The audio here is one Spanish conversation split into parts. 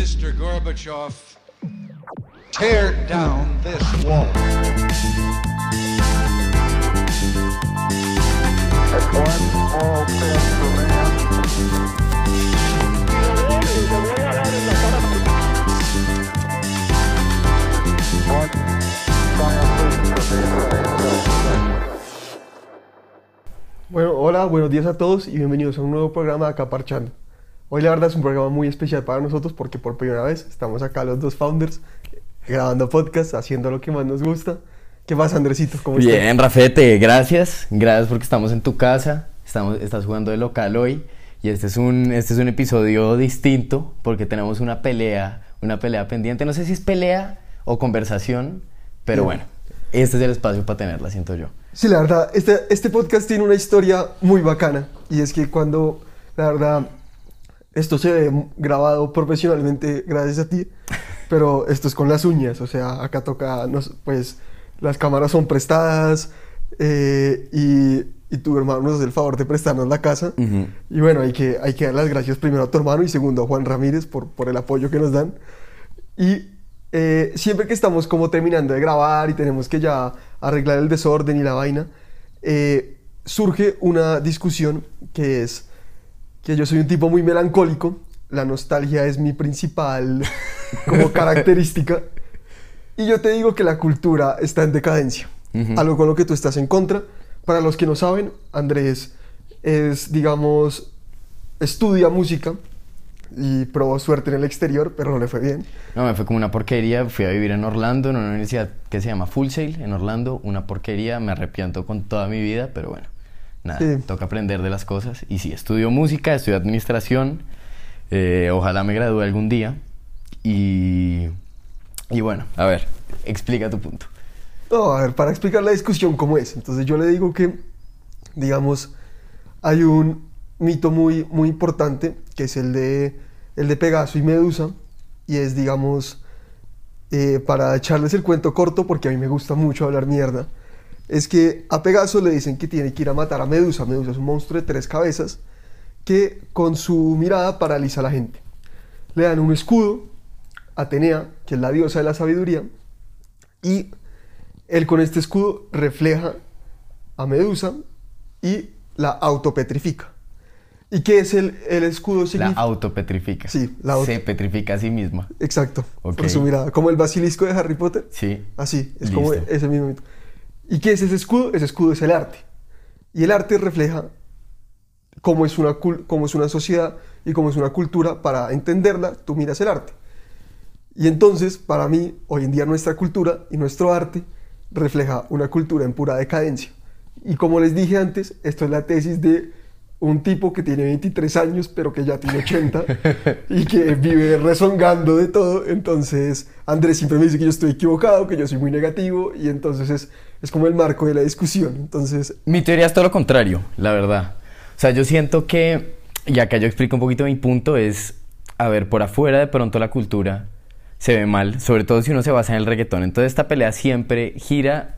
Mr. Gorbachev, tear down this wall. Bueno, hola, buenos días a todos y bienvenidos a un nuevo programa de. Hoy la verdad es un programa muy especial para nosotros porque por primera vez estamos acá los dos founders grabando podcast, haciendo lo que más nos gusta. ¿Qué pasa, Andresito? ¿Cómo estás? Bien, Rafete, gracias. Gracias porque estamos en tu casa. Estamos, estás jugando de local hoy. Y este es, un, este es un episodio distinto porque tenemos una pelea, una pelea pendiente. No sé si es pelea o conversación, pero Bien. bueno, este es el espacio para tenerla, siento yo. Sí, la verdad, este, este podcast tiene una historia muy bacana y es que cuando, la verdad, esto se ve grabado profesionalmente gracias a ti, pero esto es con las uñas, o sea, acá toca, nos- pues, las cámaras son prestadas eh, y, y tu hermano nos hace el favor de prestarnos la casa. Ujú. Y bueno, hay que, hay que dar las gracias primero a tu hermano y segundo a Juan Ramírez por, por el apoyo que nos dan. Y eh, siempre que estamos como terminando de grabar y tenemos que ya arreglar el desorden y la vaina, eh, surge una discusión que es que yo soy un tipo muy melancólico, la nostalgia es mi principal como característica, y yo te digo que la cultura está en decadencia, Ujú. algo con lo que tú estás en contra. Para los que no saben, Andrés es, digamos, estudia música y probó suerte en el exterior, pero no le fue bien. No, me fue como una porquería. Fui a vivir en Orlando, en una universidad que se llama Full Sail, en Orlando. Una porquería, me arrepiento con toda mi vida, pero bueno, nada, Sí. toca aprender de las cosas. Y sí, estudio música, estudio administración. eh, ojalá me gradúe algún día. Y, y bueno, a ver, explica tu punto. No, a ver, para explicar la discusión cómo es. Entonces yo le digo que, digamos, hay un mito muy, muy importante que es el de, el de Pegaso y Medusa. Y es, digamos, eh, para echarles el cuento corto, porque a mí me gusta mucho hablar mierda, es que a Pegaso le dicen que tiene que ir a matar a Medusa. Medusa es un monstruo de tres cabezas que con su mirada paraliza a la gente. Le dan un escudo, Atenea, que es la diosa de la sabiduría, y él con este escudo refleja a Medusa y la autopetrifica. ¿Y qué es el, el escudo? La significa? autopetrifica. Sí, la auto- Se petrifica a sí misma. Exacto, Ok. por su mirada. Como el basilisco de Harry Potter. Sí. Así, es como Listo. ese mismo mito. ¿Y qué es ese escudo? Ese escudo es el arte. Y el arte refleja cómo es una, cómo es una sociedad y cómo es una cultura. Para entenderla, tú miras el arte. Y entonces, para mí, hoy en día nuestra cultura y nuestro arte refleja una cultura en pura decadencia. Y como les dije antes, esto es la tesis de un tipo que tiene 23 años, pero que ya tiene 80 y que vive rezongando de todo. Entonces, Andrés siempre me dice que yo estoy equivocado, que yo soy muy negativo, y entonces es, es como el marco de la discusión. Entonces, Mi teoría es todo lo contrario, la verdad. O sea, yo siento que, y acá yo explico un poquito mi punto, es, a ver, por afuera de pronto la cultura se ve mal, sobre todo si uno se basa en el reggaetón. Entonces esta pelea siempre gira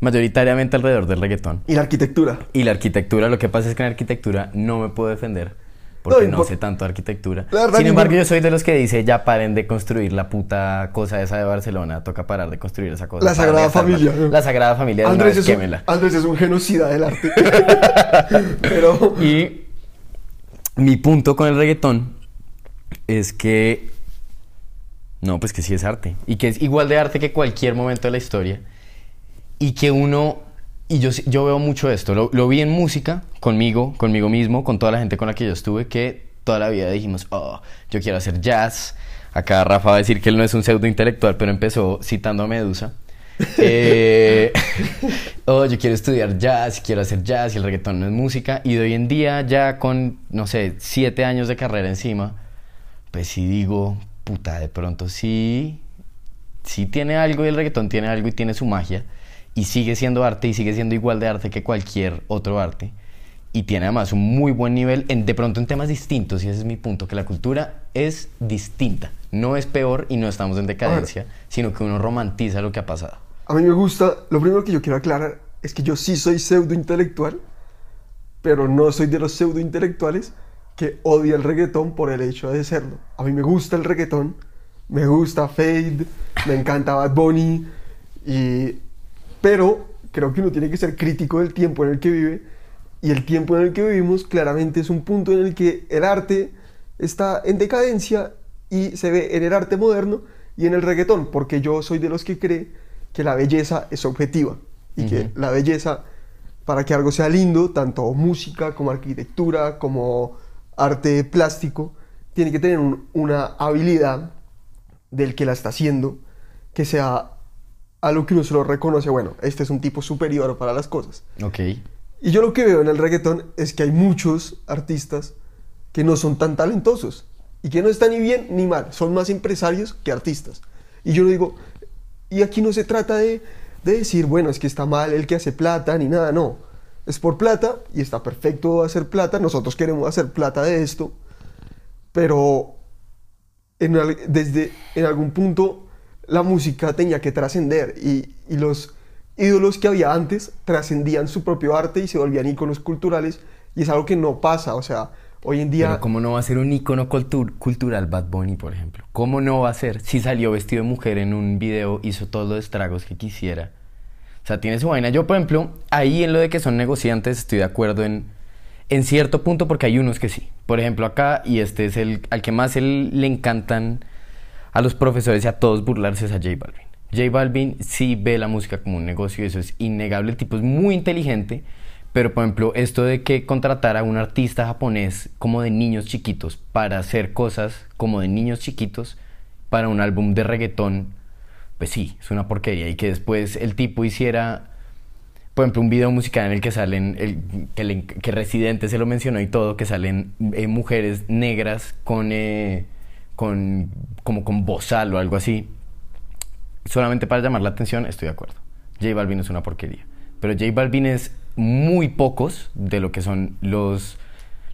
mayoritariamente alrededor del reggaetón. y la arquitectura. Y la arquitectura, lo que pasa es que en arquitectura no me puedo defender. Porque No, y no, por- sé tanto arquitectura. Sin embargo, yo soy de los que dice, ya paren de construir la puta cosa esa de Barcelona. Toca parar de construir esa cosa. La Sagrada. Familia. La Sagrada Familia, de una Andrés vez, es, un. Andrés es un genocida del arte. pero, Y mi punto con el reggaetón es que. No, pues que sí es arte. Y que es igual de arte que cualquier momento de la historia. Y que uno. Y yo, yo veo mucho esto. Lo, lo vi en música, conmigo, conmigo mismo, con toda la gente con la que yo estuve, que toda la vida dijimos, oh, yo quiero hacer jazz. Acá Rafa va a decir que él no es un pseudo intelectual, pero empezó citando a Medusa. Eh, oh, yo quiero estudiar jazz, quiero hacer jazz y el reggaetón no es música. Y de hoy en día, ya con, no sé, siete años de carrera encima, pues sí digo, puta, de pronto sí, sí tiene algo y el reggaetón tiene algo y tiene su magia. Y sigue siendo arte y sigue siendo igual de arte que cualquier otro arte. Y tiene además un muy buen nivel, en, de pronto en temas distintos, y ese es mi punto, que la cultura es distinta. No es peor y no estamos en decadencia, sino que uno romantiza lo que ha pasado. A mí me gusta, lo primero que yo quiero aclarar es que yo sí soy pseudo intelectual, pero no soy de los pseudo intelectuales que odia el reggaetón por el hecho de serlo. A mí me gusta el reggaetón, me gusta Fade, me encanta Bad Bunny, y... pero creo que uno tiene que ser crítico del tiempo en el que vive y el tiempo en el que vivimos claramente es un punto en el que el arte está en decadencia y se ve en el arte moderno y en el reggaetón, porque yo soy de los que cree que la belleza es objetiva y que la belleza, para que algo sea lindo, tanto música como arquitectura, como arte plástico, tiene que tener un- una habilidad del que la está haciendo, que sea algo que uno se lo reconoce, bueno, este es un tipo superior para las cosas. Ok. Y yo lo que veo en el reggaetón es que hay muchos artistas que no son tan talentosos y que no están ni bien ni mal, son más empresarios que artistas. Y yo lo digo, y aquí no se trata de, de decir, bueno, es que está mal el que hace plata ni nada, no. Es por plata y está perfecto hacer plata, nosotros queremos hacer plata de esto, pero en, desde en algún punto la música tenía que trascender y, los ídolos que había antes trascendían su propio arte y se volvían íconos culturales y es algo que no pasa, o sea, hoy en día... Pero ¿cómo no va a ser un cultur- cultural Bad Bunny, por ejemplo? ¿Cómo no va a ser? Si salió vestido de mujer en un video, hizo todos los estragos que quisiera. O sea, tiene su vaina. Yo, por ejemplo, ahí en lo de que son negociantes estoy de acuerdo en, en cierto punto porque hay unos que sí. Por ejemplo, acá, y este es el al que más él- le encantan a los profesores y a todos burlarse es a J Balvin. J Balvin sí ve la música como un negocio, eso es innegable. El tipo es muy inteligente, pero por ejemplo, esto de que contratar a un artista japonés como de niños chiquitos para hacer cosas como de niños chiquitos para un álbum de reggaetón, pues sí, es una porquería. Y que después el tipo hiciera, por ejemplo, un video musical en el que salen, que, le- Residente se lo mencionó y todo, que salen eh, mujeres negras con, eh, con, como con bozal o algo así, solamente para llamar la atención, estoy de acuerdo. J Balvin es una porquería. Pero J Balvin es muy pocos de lo que son los,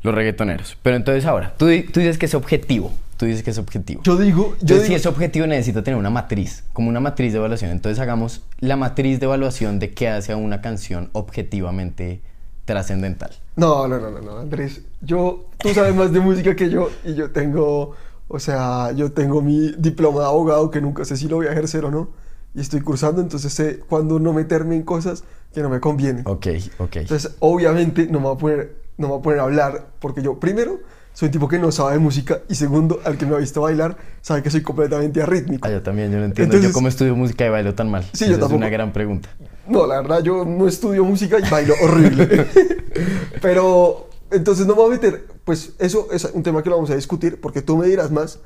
los reggaetoneros. Pero entonces ahora, tú, tú dices que es objetivo. Tú dices que es objetivo. Yo digo, yo Entonces, si digo- es objetivo, necesita tener una matriz, como una matriz de evaluación. Entonces, hagamos la matriz de evaluación de qué hace a una canción objetivamente trascendental. No, no, no, no, no, Andrés. Yo, tú sabes más de música que yo y yo tengo, o sea, yo tengo mi diploma de abogado que nunca sé si lo voy a ejercer o no. Y estoy cursando, entonces sé cuándo no meterme en cosas que no me convienen. Ok, ok. Entonces, obviamente, no me voy a poner, no me voy a, poner a hablar porque yo, primero, soy un tipo que no sabe de música y segundo, al que me ha visto bailar, sabe que soy completamente arrítmico. Ah, yo también, yo no entiendo. yo Entonces- cómo estudio música y bailo tan mal. Sí, yo Esa Es tampoco. una gran pregunta. No, la verdad, yo no estudio música y bailo horrible. Pero, entonces no me voy a meter, pues eso es un tema que lo vamos a discutir, porque tú me dirás más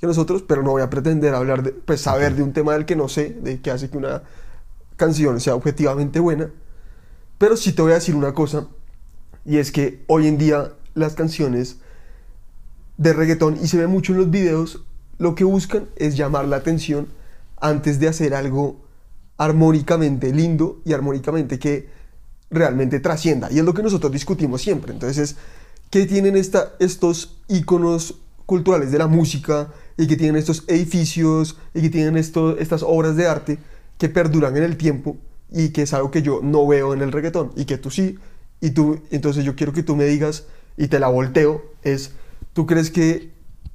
que nosotros, pero no voy a pretender hablar de, pues saber de un tema del que no sé, de qué hace que una canción sea objetivamente buena. Pero sí te voy a decir una cosa, y es que hoy en día las canciones de reggaetón, y se ve mucho en los videos, lo que buscan es llamar la atención antes de hacer algo armónicamente lindo y armónicamente que realmente trascienda. Y es lo que nosotros discutimos siempre. Entonces, ¿qué tienen esta, estos íconos culturales de la música y que tienen estos edificios y que tienen esto, estas obras de arte que perduran en el tiempo y que es algo que yo no veo en el reggaetón y que tú sí? Y tú, entonces yo quiero que tú me digas y te la volteo, es, ¿tú crees que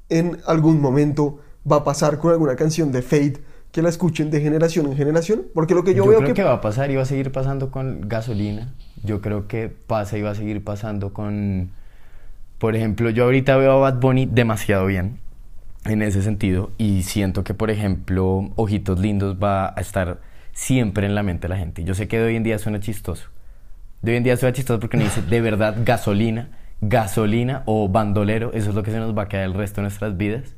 en algún momento va a pasar con alguna canción de Fade que la escuchen de generación en generación? Porque lo que yo, Yo, veo creo que... que... va a pasar y va a seguir pasando con gasolina. Yo creo que pasa y va a seguir pasando con... Por ejemplo, yo ahorita veo a Bad Bunny demasiado bien en ese sentido y siento que, por ejemplo, Ojitos Lindos va a estar siempre en la mente de la gente. Yo sé que de hoy en día suena chistoso. De hoy en día suena chistoso porque uno dice de verdad gasolina, gasolina o bandolero. Eso es lo que se nos va a quedar el resto de nuestras vidas.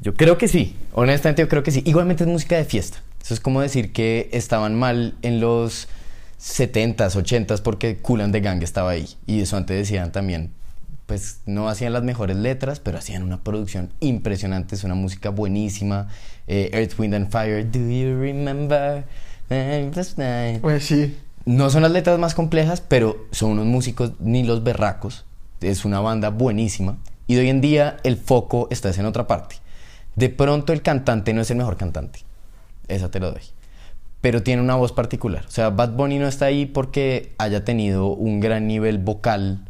Yo creo que sí, honestamente yo creo que sí. Igualmente es música de fiesta. Eso es como decir que estaban mal en los 70s, 80s porque Kulan de Gang estaba ahí. Y eso antes decían también, pues no hacían las mejores letras, pero hacían una producción impresionante, es una música buenísima. Eh, Earth, Wind and Fire, Do You Remember? Eh? Pues sí. No son las letras más complejas, pero son unos músicos ni los berracos. Es una banda buenísima. Y de hoy en día el foco está en otra parte. De pronto el cantante no es el mejor cantante. Esa te lo doy. Pero tiene una voz particular. O sea, Bad Bunny no está ahí porque haya tenido un gran nivel vocal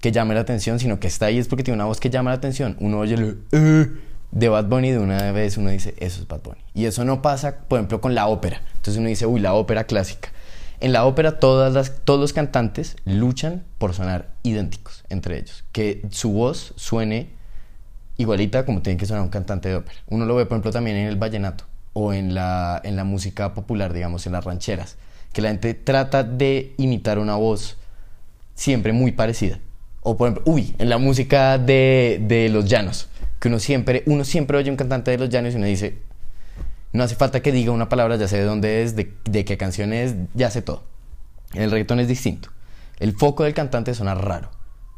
que llame la atención, sino que está ahí es porque tiene una voz que llama la atención. Uno oye el "Eh", de Bad Bunny de una vez uno dice, eso es Bad Bunny. Y eso no pasa, por ejemplo, con la ópera. Entonces uno dice, uy, la ópera clásica. En la ópera todos los cantantes luchan por sonar idénticos entre ellos. Que su voz suene igualita como tiene que sonar un cantante de ópera. Uno lo ve, por ejemplo, también en el vallenato o en la, en la música popular, digamos, en las rancheras. Que la gente trata de imitar una voz siempre muy parecida. O por ejemplo, uy, en la música de, de los llanos, que uno siempre, uno siempre oye un cantante de los llanos y uno dice, no hace falta que diga una palabra, ya sé de dónde es, de, de qué canción es, ya sé todo. En el reggaetón es distinto. El foco del cantante suena raro,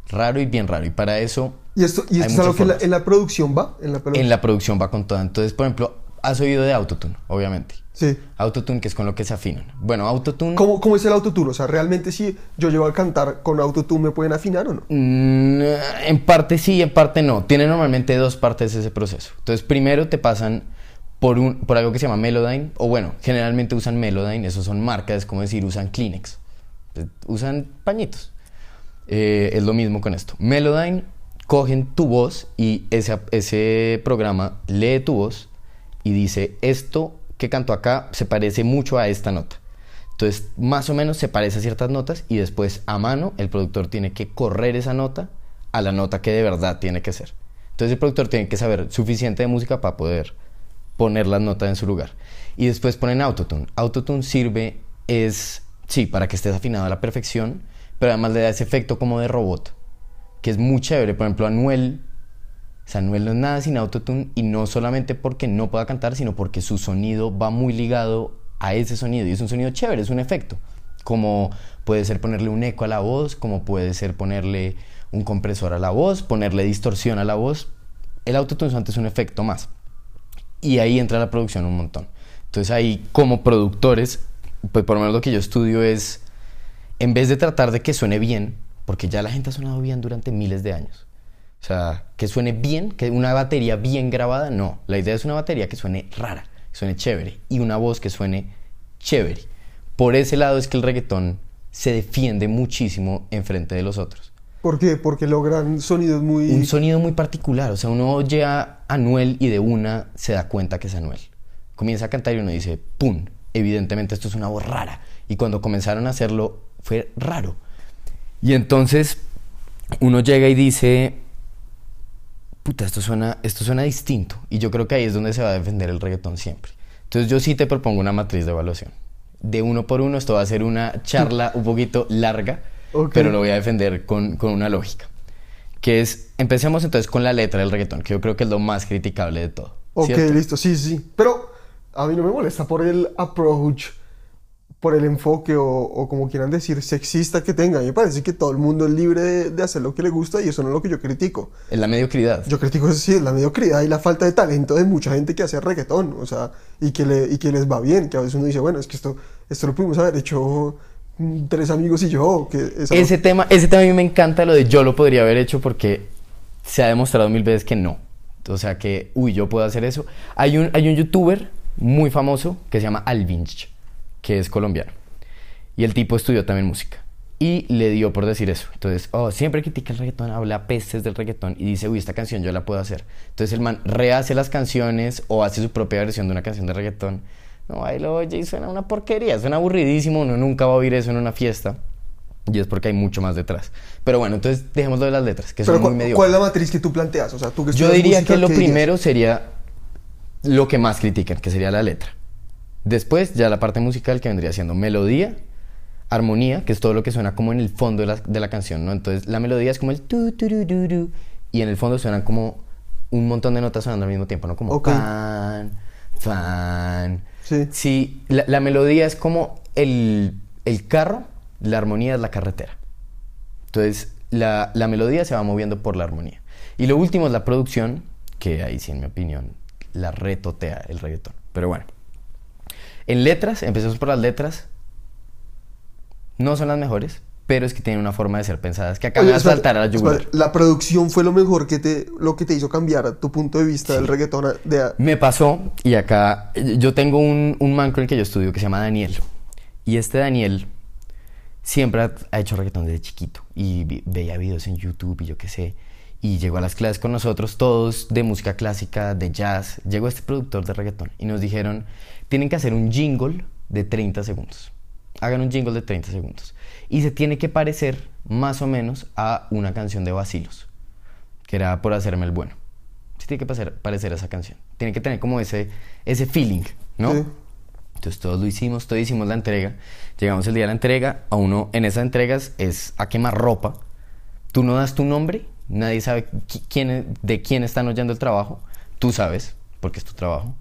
raro y bien raro. Y para eso Y esto, y esto es algo que en la, formas. en la producción va. En la produ- en la producción va con todo. Entonces, por ejemplo, has oído de Autotune, obviamente. Sí. Autotune, que es con lo que se afinan. Bueno, Autotune... ¿Cómo, ¿Cómo es el autotune? O sea, realmente si yo llego a cantar con autotune, ¿me pueden afinar o no? Mm, en parte sí, en parte no. Tiene normalmente dos partes ese proceso. Entonces, primero te pasan por, un, por algo que se llama Melodyne, o bueno, generalmente usan Melodyne, esos son marcas, es como decir, usan Kleenex. Usan pañitos. Eh, es lo mismo con esto. Melodyne cogen tu voz y ese, ese programa lee tu voz y dice, esto que canto acá se parece mucho a esta nota. Entonces, más o menos se parece a ciertas notas y después a mano el productor tiene que correr esa nota a la nota que de verdad tiene que ser. Entonces el productor tiene que saber suficiente de música para poder poner las notas en su lugar. Y después ponen autotune. Autotune sirve es, sí, para que estés afinado a la perfección, pero además le da ese efecto como de robot, que es muy chévere. Por ejemplo, Anuel, o Anuel no es nada sin autotune y no solamente porque no pueda cantar, sino porque su sonido va muy ligado a ese sonido y es un sonido chévere, es un efecto. Como puede ser ponerle un eco a la voz, como puede ser ponerle un compresor a la voz, ponerle distorsión a la voz. El autotune es un efecto más. Y ahí entra la producción un montón. Entonces ahí como productores, pues por lo menos lo que yo estudio es, en vez de tratar de que suene bien, porque ya la gente ha sonado bien durante miles de años. O sea, que suene bien, que una batería bien grabada, no. La idea es una batería que suene rara, que suene chévere, y una voz que suene chévere. Por ese lado es que el reggaetón se defiende muchísimo enfrente de los otros. ¿Por qué? Porque logran sonidos muy... Un sonido muy particular, o sea, uno oye a Anuel y de una se da cuenta que es Anuel. Comienza a cantar y uno dice, ¡pum! Evidentemente esto es una voz rara. Y cuando comenzaron a hacerlo fue raro. Y entonces uno llega y dice, puta, esto suena, esto suena distinto. Y yo creo que ahí es donde se va a defender el reggaetón siempre. Entonces yo sí te propongo una matriz de evaluación. De uno por uno, esto va a ser una charla un poquito larga, pero lo voy a defender con, con una lógica. Que es, empecemos entonces con la letra del reggaetón, que yo creo que es lo más criticable de todo. Ok, ¿cierto? listo, sí, sí. Pero a mí no me molesta por el approach, por el enfoque o, o como quieran decir, sexista que tenga. A mí me parece que todo el mundo es libre de, de hacer lo que le gusta y eso no es lo que yo critico. Es la mediocridad. Yo critico eso sí, la mediocridad y la falta de talento de mucha gente que hace reggaetón, o sea, y que, le, y que les va bien, que a veces uno dice, bueno, es que esto, esto lo pudimos haber hecho mm, tres amigos y yo, que Ese tema, ese tema a mí me encanta lo de yo lo podría haber hecho porque se ha demostrado mil veces que no. O sea que, uy, yo puedo hacer eso. Hay un, hay un youtuber muy famoso que se llama Alvinch, que es colombiano. Y el tipo estudió también música. Y le dio por decir eso. Entonces, oh, siempre critica el reggaetón, habla pestes del reggaetón y dice, uy, esta canción yo la puedo hacer. Entonces el man rehace las canciones o hace su propia versión de una canción de reggaetón. No, ahí lo oye y suena una porquería, suena aburridísimo, uno nunca va a oír eso en una fiesta. Y es porque hay mucho más detrás. Pero bueno, entonces dejemos lo de las letras, que Pero son ¿cu- muy mediocres. ¿cuál es la matriz que tú planteas? O sea, tú que Yo diría música, que lo primero sería lo que más critican, que sería la letra. Después ya la parte musical que vendría siendo melodía, armonía, que es todo lo que suena como en el fondo de la, de la canción, ¿no? Entonces la melodía es como el tu, tu, ru, ru, ru, y en el fondo suenan como un montón de notas sonando al mismo tiempo, ¿no? Como Ok. pan, fan. Sí. Sí, la, la melodía es como el, el carro, la armonía es la carretera. Entonces, la, la melodía se va moviendo por la armonía. Y lo último es la producción, que ahí sí, en mi opinión, la retotea el reggaetón. Pero bueno. En letras, empecemos por las letras. No son las mejores, pero es que tienen una forma de ser pensadas que acá me Oye, va a espérate, saltar a la yugular. La producción fue lo mejor que te, lo que te hizo cambiar tu punto de vista del reggaetón a- de, Me pasó, y acá yo tengo un, un man con el que yo estudio que se llama Daniel. Y este Daniel siempre ha, ha hecho reggaetón desde chiquito y vi- veía videos en YouTube y yo qué sé. Y llegó a las clases con nosotros, todos de música clásica, de jazz. Llegó este productor de reggaetón y nos dijeron, tienen que hacer un jingle de 30 segundos. Hagan un jingle de 30 segundos. Y se tiene que parecer más o menos a una canción de Basilos, que era por hacerme el bueno. Se tiene que parecer, parecer a esa canción. Tiene que tener como ese, ese feeling, ¿no? Sí. Entonces todos lo hicimos, todos hicimos la entrega. Llegamos el día de la entrega, a uno en esas entregas es a quemar ropa. Tú no das tu nombre, nadie sabe qui- quién, de quién están oyendo el trabajo. Tú sabes, porque es tu trabajo.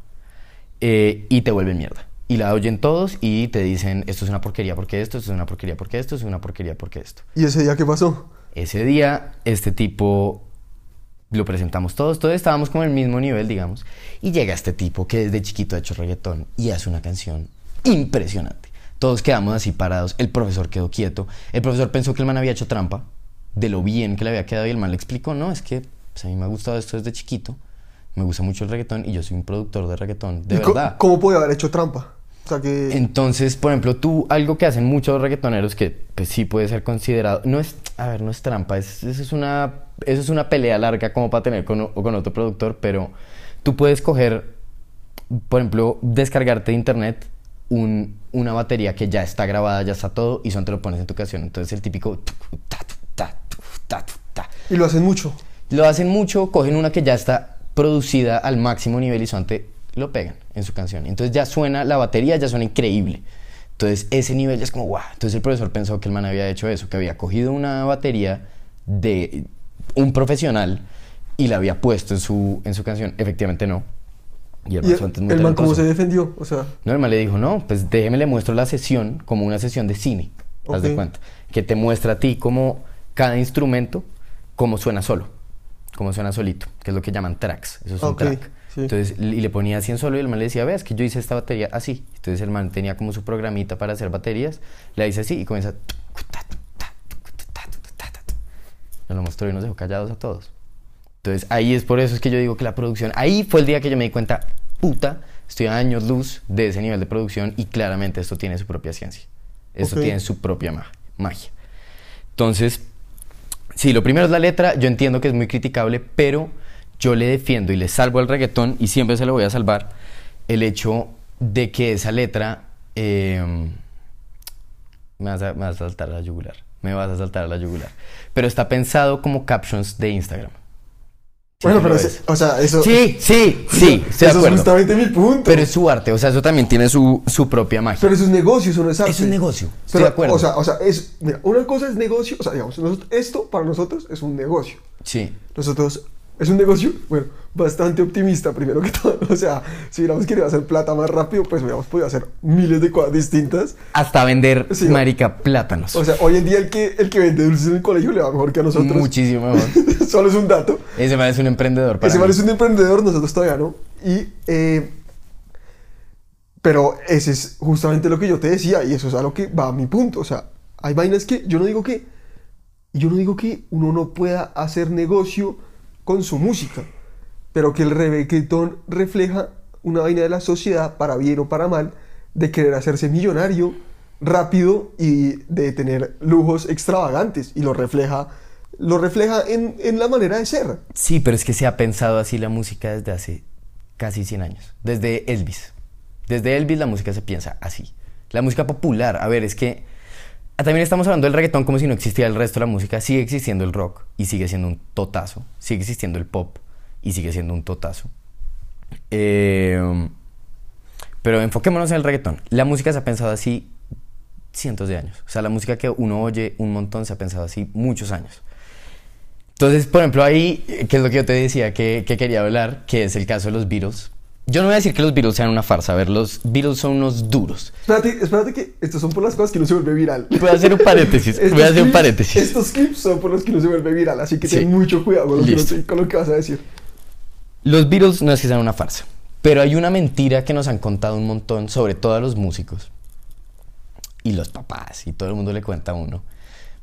Eh, y te vuelven mierda. Y la oyen todos y te dicen, esto es una porquería porque esto, esto es una porquería porque esto, esto es una porquería porque esto. ¿Y ese día qué pasó? Ese día, este tipo lo presentamos todos, todos estábamos como en el mismo nivel, digamos. Y llega este tipo que desde chiquito ha hecho reggaetón y hace una canción impresionante. Todos quedamos así parados, el profesor quedó quieto. El profesor pensó que el man había hecho trampa de lo bien que le había quedado y el man le explicó, no, es que pues, a mí me ha gustado esto desde chiquito, me gusta mucho el reggaetón y yo soy un productor de reggaetón, de ¿Y co- verdad. ¿Cómo puede haber hecho trampa? O sea que... Entonces, por ejemplo, tú, algo que hacen muchos reggaetoneros que pues sí puede ser considerado, no es, a ver, no es trampa, es, eso, es una, eso es una pelea larga como para tener con, o- con otro productor, pero tú puedes coger, por ejemplo, descargarte de internet un- una batería que ya está grabada, ya está todo, y son te lo pones en tu canción. Entonces el típico... Y lo hacen mucho. Lo hacen mucho, cogen una que ya está producida al máximo nivel y sonante lo pegan en su canción. Entonces ya suena, la batería ya suena increíble. Entonces ese nivel ya es como, wow. Entonces el profesor pensó que el man había hecho eso, que había cogido una batería de un profesional y la había puesto en su, en su canción. Efectivamente no. Y el ¿Y man el, el man cómo se defendió? O sea, No, el man le dijo, no, pues déjeme le muestro la sesión como una sesión de cine. Haz de cuenta. Que te muestra a ti como cada instrumento, cómo suena solo, cómo suena solito, que es lo que llaman tracks. Eso es un track. sí. Entonces, y le ponía así en solo y el man le decía, veas que yo hice esta batería así. Entonces el man tenía como su programita para hacer baterías, la hice así y comienza. Nos lo mostró y nos dejó callados a todos. Entonces ahí es por eso es que yo digo que la producción, ahí fue el día que yo me di cuenta, puta, estoy a años luz de ese nivel de producción y claramente esto tiene su propia ciencia. Esto tiene su propia ma- magia. Entonces, sí, lo primero es la letra, yo entiendo que es muy criticable, pero yo le defiendo y le salvo al reggaetón y siempre se lo voy a salvar el hecho de que esa letra eh, me, vas a, me vas a saltar a la yugular, me vas a saltar a la yugular, pero está pensado como captions de Instagram. Bueno, pero es. o sea, eso... Sí, sí, sí, estoy de eso es justamente mi punto. Pero es su arte, o sea, eso también tiene su, su propia magia. Pero eso es negocio, eso no es arte. Es negocio, estoy Pero, de acuerdo. O sea, o sea, es, mira, una cosa es negocio, o sea, digamos, nosotros- esto para nosotros es un negocio. Sí. Nosotros, es un negocio, bueno, bastante optimista primero que todo. O sea, si hubiéramos querido hacer plata más rápido, pues hubiéramos podido hacer miles de cosas distintas. Hasta vender, Sí. marica, plátanos. O sea, hoy en día el que, el que vende dulces en el colegio le va mejor que a nosotros. Muchísimo mejor. Solo es un dato. Ese man es un emprendedor para Ese mí. man es un emprendedor, nosotros todavía no. Y, eh, pero ese es justamente lo que yo te decía y eso es a lo que va a mi punto. O sea, hay vainas que yo no digo que, yo no digo que uno no pueda hacer negocio con su música, pero que el reggaetón refleja una vaina de la sociedad, para bien o para mal, de querer hacerse millonario rápido y de tener lujos extravagantes y lo refleja, lo refleja en, en la manera de ser. Sí, pero es que se ha pensado así la música desde hace casi 100 años. Desde Elvis. Desde Elvis la música se piensa así. La música popular, a ver, es que ah, también estamos hablando del reggaetón como si no existiera el resto de la música. Sigue existiendo el rock y sigue siendo un totazo. Sigue existiendo el pop y sigue siendo un totazo. Eh, pero enfoquémonos en el reggaetón. La música se ha pensado así cientos de años. O sea, la música que uno oye un montón se ha pensado así muchos años. Entonces, por ejemplo, ahí, eh, que es lo que yo te decía que, que quería hablar, que es el caso de los Beatles. Yo no voy a decir que los Beatles sean una farsa. A ver, los Beatles son unos duros. Espérate, espérate que estos son por las cosas que no se vuelve viral. Voy a hacer un paréntesis. Voy a hacer un clips- paréntesis. Estos clips son por los que no se vuelve viral, así que Sí. ten mucho cuidado con lo, que, con lo que vas a decir. Los Beatles no es que sean una farsa, pero hay una mentira que nos han contado un montón, sobre todo a los músicos y los papás, y todo el mundo le cuenta a uno.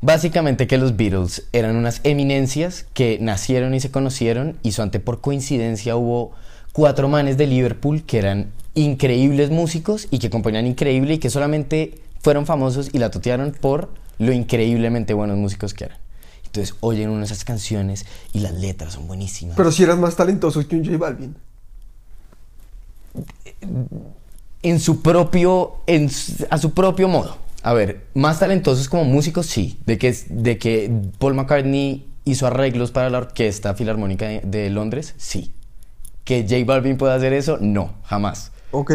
Básicamente que los Beatles eran unas eminencias que nacieron y se conocieron, y suante por coincidencia hubo cuatro manes de Liverpool que eran increíbles músicos y que componían increíble y que solamente fueron famosos y la totearon por lo increíblemente buenos músicos que eran. Entonces oyen uno de esas canciones y las letras son buenísimas. Pero si eras más talentoso que un J Balvin. en su propio, en a su propio modo. A ver, más talentosos como músicos, sí. De que, de que Paul McCartney hizo arreglos para la Orquesta Filarmónica de, de Londres, sí. Que J Balvin pueda hacer eso, no, jamás. Ok.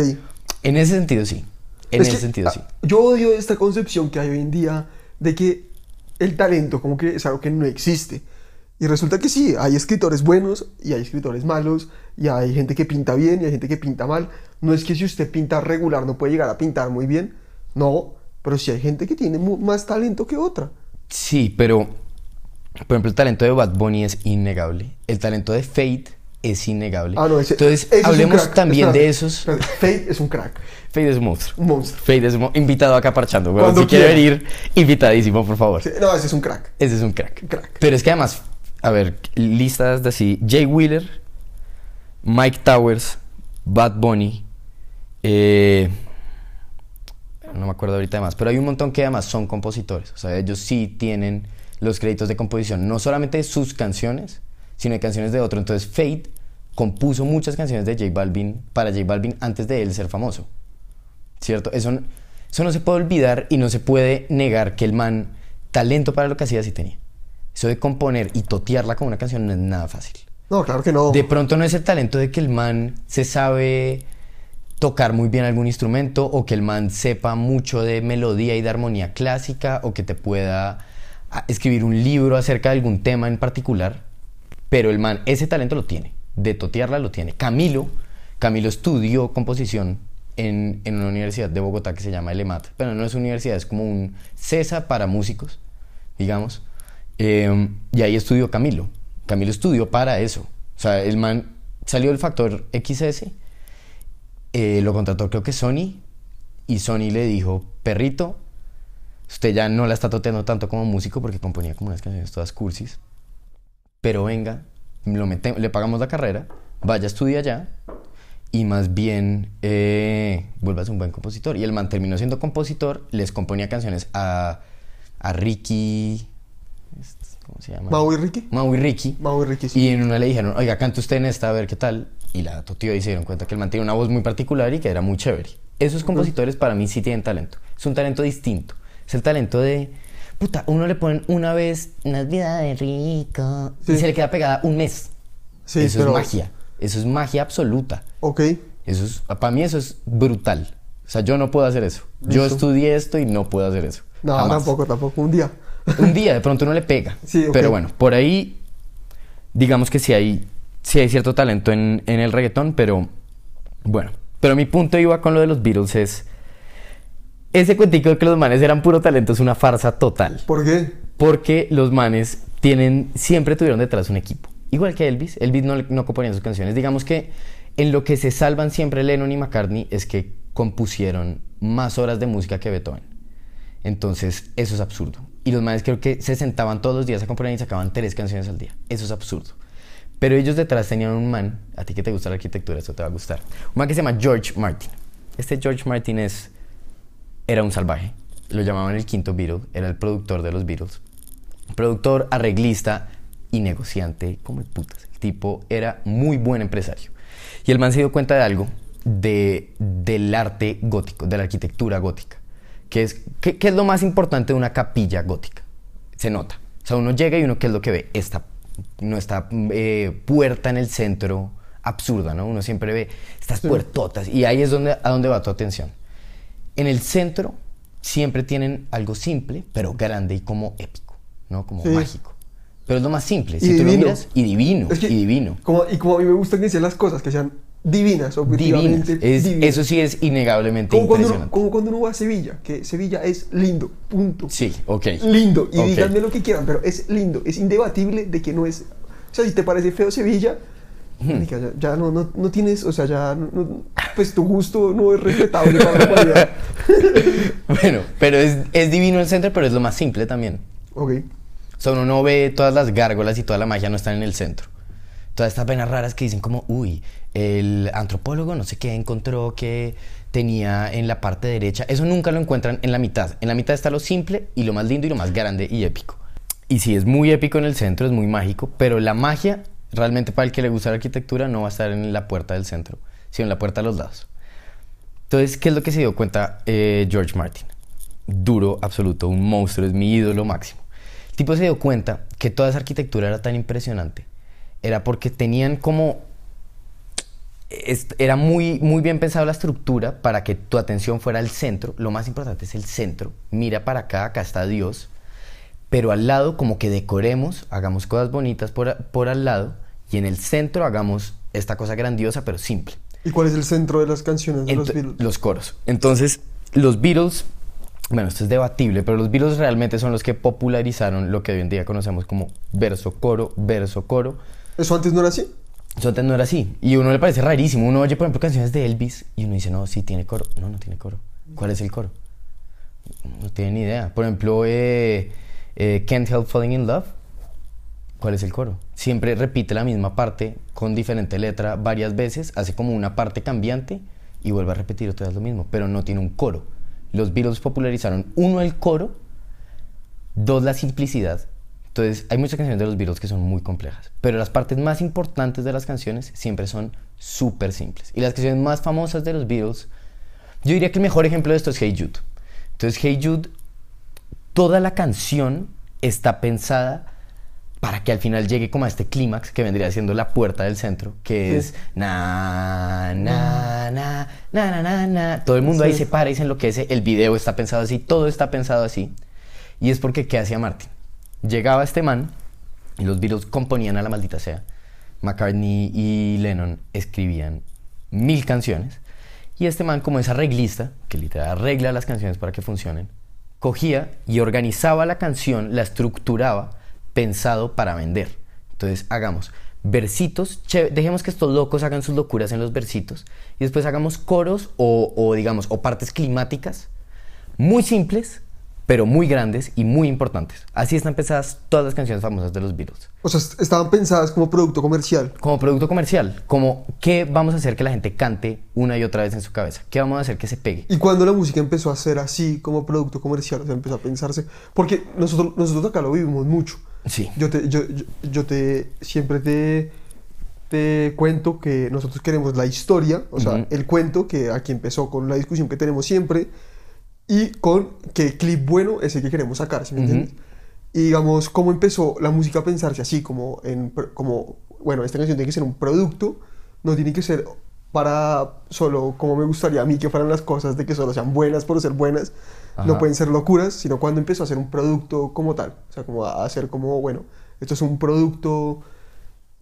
En ese sentido, sí. En Es ese que, sentido, ah, sí. Yo odio esta concepción que hay hoy en día de que el talento como que es algo que no existe. Y resulta que sí, hay escritores buenos y hay escritores malos y hay gente que pinta bien y hay gente que pinta mal. No es que si usted pinta regular no puede llegar a pintar muy bien. No, pero sí hay gente que tiene más talento que otra. Sí, pero por ejemplo, el talento de Bad Bunny es innegable. El talento de Fate es innegable. Ah, no, ese, Entonces, ese hablemos también Espérate, de esos. Fate es un crack, Fate es un monstruo. un monstruo. Fate es un invitado acá parchando, weón. Cuando Si quiere venir, invitadísimo, por favor. Sí, No, ese es un crack. Ese es un crack. Crack. Pero es que además, a ver, listas de así: Jay Wheeler, Mike Towers, Bad Bunny, eh, no me acuerdo ahorita de más, pero hay un montón que además son compositores. O sea, ellos sí tienen los créditos de composición, no solamente de sus canciones, sino de canciones de otro. Entonces, Fate compuso muchas canciones de J Balvin para J Balvin antes de él ser famoso. ¿Cierto? Eso, eso no se puede olvidar y no se puede negar que el man talento para lo que hacía sí tenía. Eso de componer y totearla con una canción no es nada fácil. No, claro que no. De pronto no es el talento de que el man se sabe tocar muy bien algún instrumento o que el man sepa mucho de melodía y de armonía clásica o que te pueda ah, escribir un libro acerca de algún tema en particular. Pero el man, ese talento lo tiene. De totearla lo tiene. Camilo, Camilo estudió composición en, en una universidad de Bogotá que se llama el. Pero no es universidad, es como un CESA para músicos, digamos. Eh, y ahí estudió Camilo. Camilo estudió para eso. O sea, el man salió del factor XS, eh, lo contrató creo que Sony, y Sony le dijo, perrito, usted ya no la está toteando tanto como músico porque componía como unas canciones todas cursis, pero venga, le pagamos la carrera, vaya a estudiar allá y más bien eh, vuelva a ser un buen compositor. Y el man terminó siendo compositor, les componía canciones a, a Ricky, este, ¿cómo se llama? Mau y Ricky. Mau y Ricky. Mau y Ricky, sí. Y en una le dijeron, oiga, cante usted en esta a ver qué tal. Y la toteó y se dieron cuenta que él mantiene una voz muy particular y que era muy chévere. Esos compositores para mí sí tienen talento. Es un talento distinto. Es el talento de, puta, uno le ponen una vez una vida de rico y se le queda pegada un mes. Sí, eso pero- es magia. Eso es magia absoluta. Ok. Eso es, para mí eso es brutal. O sea, yo no puedo hacer eso. Yo estudié esto y no puedo hacer eso. No, Jamás. tampoco, tampoco. Un día. Un día de pronto uno le pega. Sí, ok. Pero bueno, por ahí, digamos que sí hay, sí hay cierto talento en, en el reggaetón, pero bueno. Pero mi punto iba con lo de los Beatles es. Ese cuentico de que los manes eran puro talento es una farsa total. ¿Por qué? Porque los manes tienen, siempre tuvieron detrás un equipo. Igual que Elvis. Elvis no, no componía sus canciones. Digamos que en lo que se salvan siempre Lennon y McCartney es que compusieron más horas de música que Beethoven. Entonces, eso es absurdo. Y los manes creo que se sentaban todos los días a componer y sacaban tres canciones al día. Eso es absurdo. Pero ellos detrás tenían un man, a ti que te gusta la arquitectura, esto te va a gustar. Un man que se llama George Martin. Este George Martin es, era un salvaje. Lo llamaban el quinto Beatle, era el productor de los Beatles. Productor, arreglista y negociante como el putas. El tipo era muy buen empresario. Y el man se dio cuenta de algo de, del arte gótico, de la arquitectura gótica. Que es, ¿qué, qué es lo más importante de una capilla gótica? Se nota. O sea, uno llega y uno, ¿qué es lo que ve? Esta, nuestra eh, puerta en el centro absurda, ¿no? Uno siempre ve estas puertotas y ahí es donde, a donde va tu atención. En el centro siempre tienen algo simple, pero grande y como épico, ¿no? Como Sí. mágico. Pero es lo más simple. Y Si tú lo divino. miras, y divino, Es que, y divino. Como, y como a mí me gusta que sean las cosas, que sean divinas, Divinas. objetivamente Es- divinas. eso sí es innegablemente como cuando, uno, impresionante. como cuando uno va a Sevilla, que Sevilla es lindo, punto. Sí, ok. Lindo, y Ok. díganme lo que quieran, pero es lindo, es indebatible de que no es... O sea, si te parece feo Sevilla, marica, ya, ya no, no, no tienes, o sea, ya, no- pues tu gusto no es respetable para la humanidad. Bueno, pero es, es divino el centro, pero es lo más simple también. Ok. O uno no ve todas las gárgolas y toda la magia no están en el centro. Todas estas venas raras que dicen como, uy, el antropólogo no sé qué encontró que tenía en la parte derecha. Eso nunca lo encuentran en la mitad. En la mitad está lo simple y lo más lindo y lo más grande y épico. Y sí, es muy épico en el centro, es muy mágico, pero la magia, realmente para el que le gusta la arquitectura, no va a estar en la puerta del centro, sino en la puerta de los lados. Entonces, ¿qué es lo que se dio cuenta eh, George Martin? Duro, absoluto, un monstruo, es mi ídolo máximo. Tipo se dio cuenta que toda esa arquitectura era tan impresionante. Era porque tenían como es- era muy, muy bien pensada la estructura para que tu atención fuera al centro. Lo más importante es el centro. Mira para acá, acá está Dios. Pero al lado, como que decoremos, hagamos cosas bonitas por, al lado. Y en el centro hagamos esta cosa grandiosa, pero simple. ¿Y cuál es el centro de las canciones de los Beatles? los coros. Entonces, los Beatles, bueno, esto es debatible, pero los Beatles realmente son los que popularizaron lo que hoy en día conocemos como verso, coro, verso, coro. ¿Eso antes no era así? Eso antes no era así. Y uno le parece rarísimo. Uno oye, por ejemplo, canciones de Elvis y uno dice, no, sí tiene coro. No, no tiene coro. ¿Cuál es el coro? No tiene ni idea. Por ejemplo, eh, eh, Can't Help Falling in Love. ¿Cuál es el coro? Siempre repite la misma parte con diferente letra varias veces, hace como una parte cambiante y vuelve a repetir otra vez lo mismo, pero no tiene un coro. Los Beatles popularizaron uno el coro, dos la simplicidad. Entonces, hay muchas canciones de los Beatles que son muy complejas, pero las partes más importantes de las canciones siempre son súper simples. Y las canciones más famosas de los Beatles, yo diría que el mejor ejemplo de esto es Hey Jude. Entonces, Hey Jude toda la canción está pensada para que al final llegue como a este clímax que vendría siendo la puerta del centro, que es na, na, na, na, na, na, na. Todo el mundo ahí Sí. se para y se enloquece. El video está pensado así, todo está pensado así. Y es porque, ¿qué hacía Martin? Llegaba este man y los Beatles componían a la maldita sea. McCartney y Lennon escribían mil canciones. Y este man, como es arreglista, que literal arregla las canciones para que funcionen, cogía y organizaba la canción, la estructuraba pensado para vender. Entonces, hagamos versitos, che- dejemos que estos locos hagan sus locuras en los versitos y después hagamos coros o, o, digamos, o partes climáticas muy simples, pero muy grandes y muy importantes. Así están pensadas todas las canciones famosas de los Beatles. O sea, est- estaban pensadas como producto comercial. Como producto comercial, como qué vamos a hacer que la gente cante una y otra vez en su cabeza, qué vamos a hacer que se pegue. ¿Y cuando la música empezó a ser así como producto comercial? O sea, empezó a pensarse... Porque nosotros, nosotros acá lo vivimos mucho. Sí. Yo te, yo, yo, yo te siempre te, te cuento que nosotros queremos la historia, o sea, Ujú. el cuento que aquí empezó con la discusión que tenemos siempre y con qué clip bueno es el que queremos sacar, ¿sí me Ujú. entiendes? Y digamos, cómo empezó la música a pensarse así, como en, como, bueno, esta canción tiene que ser un producto, no tiene que ser para solo como me gustaría a mí que fueran las cosas, de que solo sean buenas por ser buenas, no pueden ser locuras, sino cuando empezó a ser un producto como tal, o sea, como a hacer como, bueno, esto es un producto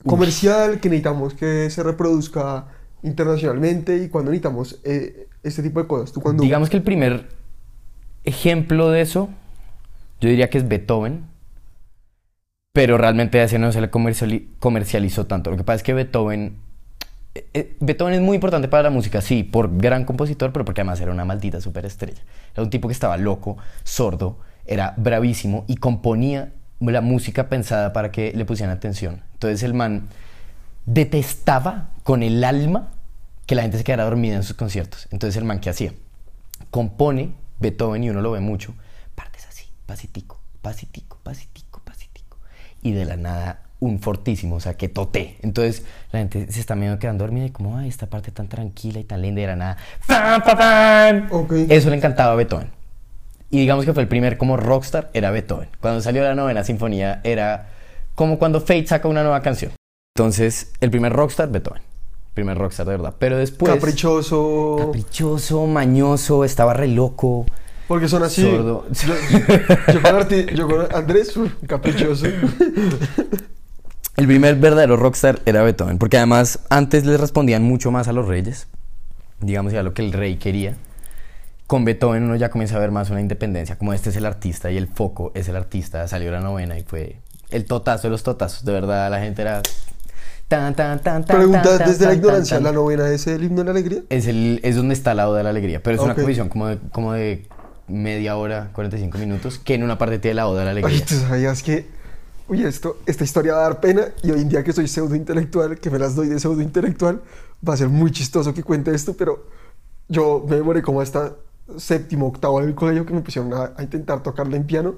comercial que necesitamos que se reproduzca internacionalmente y cuando necesitamos eh, este tipo de cosas. Tú cuando... Digamos que el primer ejemplo de eso, yo diría que es Beethoven, pero realmente ese no se le comerciali- comercializó tanto. Lo que pasa es que Beethoven, Beethoven es muy importante para la música, sí, por gran compositor, pero porque además era una maldita superestrella. Era un tipo que estaba loco, sordo, era bravísimo y componía la música pensada para que le pusieran atención. Entonces el man detestaba con el alma que la gente se quedara dormida en sus conciertos. Entonces el man, ¿qué hacía? compone Beethoven y uno lo ve mucho, partes así, pasitico, pasitico, pasitico, pasitico. Y de la nada un fortísimo, o sea, que toté. Entonces la gente se está medio quedando dormida y como, ay, esta parte tan tranquila y tan linda la nada. ¡fam, fam, fam! Ok. Eso le encantaba a Beethoven. Y digamos que fue el primer como rockstar, era Beethoven. Cuando salió la novena sinfonía era como cuando Fate saca una nueva canción. Entonces, el primer rockstar, Beethoven. Primer rockstar de verdad. Pero después... caprichoso. Caprichoso, mañoso, estaba re loco. porque son así. Sordo. Yo, yo con, Arti- yo con Andrés, caprichoso. El primer verdadero rockstar era Beethoven, porque además antes le respondían mucho más a los reyes, digamos ya lo que el rey quería. Con Beethoven uno ya comienza a ver más una independencia, como este es el artista y el foco es el artista, salió la novena y fue el totazo de los totazos, de verdad la gente era... Tan, tan, tan, tan, Pregunta desde la ignorancia, ¿la novena es el himno de la alegría? Es, el, es donde está la oda de la alegría, pero es una Ok. composición como de, como de media hora, 45 minutos, que en una parte tiene la oda de la Ay, alegría. tú sabías que uy, esto, esta historia va a dar pena y hoy en día que soy pseudo intelectual, que me las doy de pseudo intelectual, va a ser muy chistoso que cuente esto, pero yo me demoré como hasta séptimo, octavo en el colegio que me pusieron a, a intentar tocarla en piano.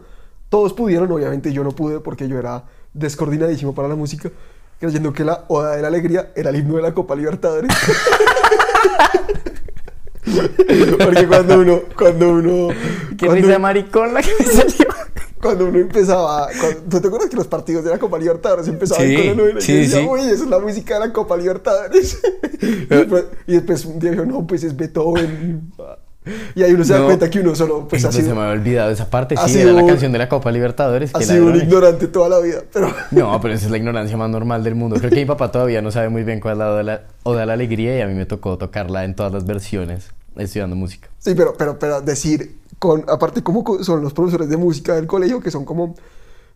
Todos pudieron, obviamente yo no pude porque yo era descoordinadísimo para la música, creyendo que la Oda de la Alegría era el himno de la Copa Libertadores. porque cuando uno, cuando uno... Qué cuando- risa maricón la que me salió. Cuando uno empezaba, cuando- ¿tú te acuerdas que los partidos de la Copa Libertadores empezaban Sí, con la novela? sí, y yo decía, sí. uy, esa es la música de la Copa Libertadores. y, después, y después un día dijo, no, pues es Beethoven. Y ahí uno se da No. cuenta que uno solo, pues ha se sido, me había olvidado esa parte. ha Sí, era la sido- canción de la Copa Libertadores. ha que sido un ignorante toda la vida. Pero No, pero esa es la ignorancia más normal del mundo. Creo que mi papá todavía no sabe muy bien cuál es la Oda la Alegría y a mí me tocó tocarla en todas las versiones estudiando música. sí, pero, pero, pero decir, con, aparte, cómo son los profesores de música del colegio que son como,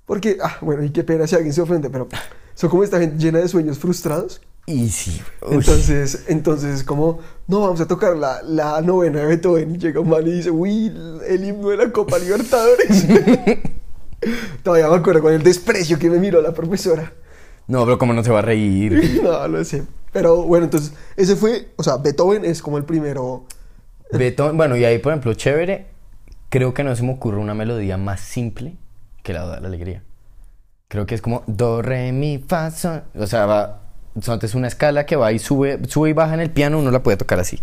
porque, ah, bueno, y qué pena si alguien se ofende, pero son como esta gente llena de sueños frustrados. Y sí, uy. Entonces, entonces como, no, vamos a tocar la, la novena de Beethoven. Y llega un man y dice, uy, el himno de la Copa Libertadores. Todavía me acuerdo con el desprecio que me miró la profesora. No, pero cómo no se va a reír. no, lo sé. Pero bueno, entonces, ese fue, o sea, Beethoven es como el primero. Beethoven, bueno, y ahí, por ejemplo, chévere, creo que no se me ocurre una melodía más simple que la Oda de la Alegría. Creo que es como do, re, mi, fa, sol. O sea, va, es una escala que va y sube, sube y baja en el piano, uno la puede tocar así.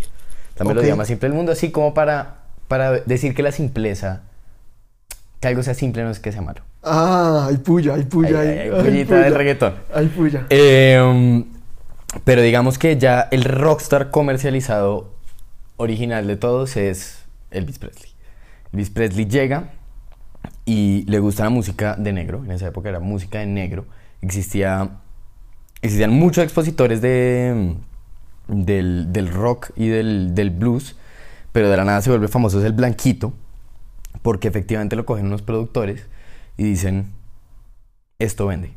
La melodía más simple del mundo, así como para, para decir que la simpleza, que algo sea simple no es que sea malo. Ah, hay puya, hay puya. Ay, hay- ay, ay, hay pullita del reggaetón. Hay puya. Eh, pero digamos que ya el rockstar comercializado original de todos es Elvis Presley. Elvis Presley llega y le gusta la música de negro. En esa época era música de negro. Existía, existían muchos expositores de, del, del rock y del, del blues, pero de la nada se vuelve famoso es el blanquito, porque efectivamente lo cogen unos productores y dicen, esto vende.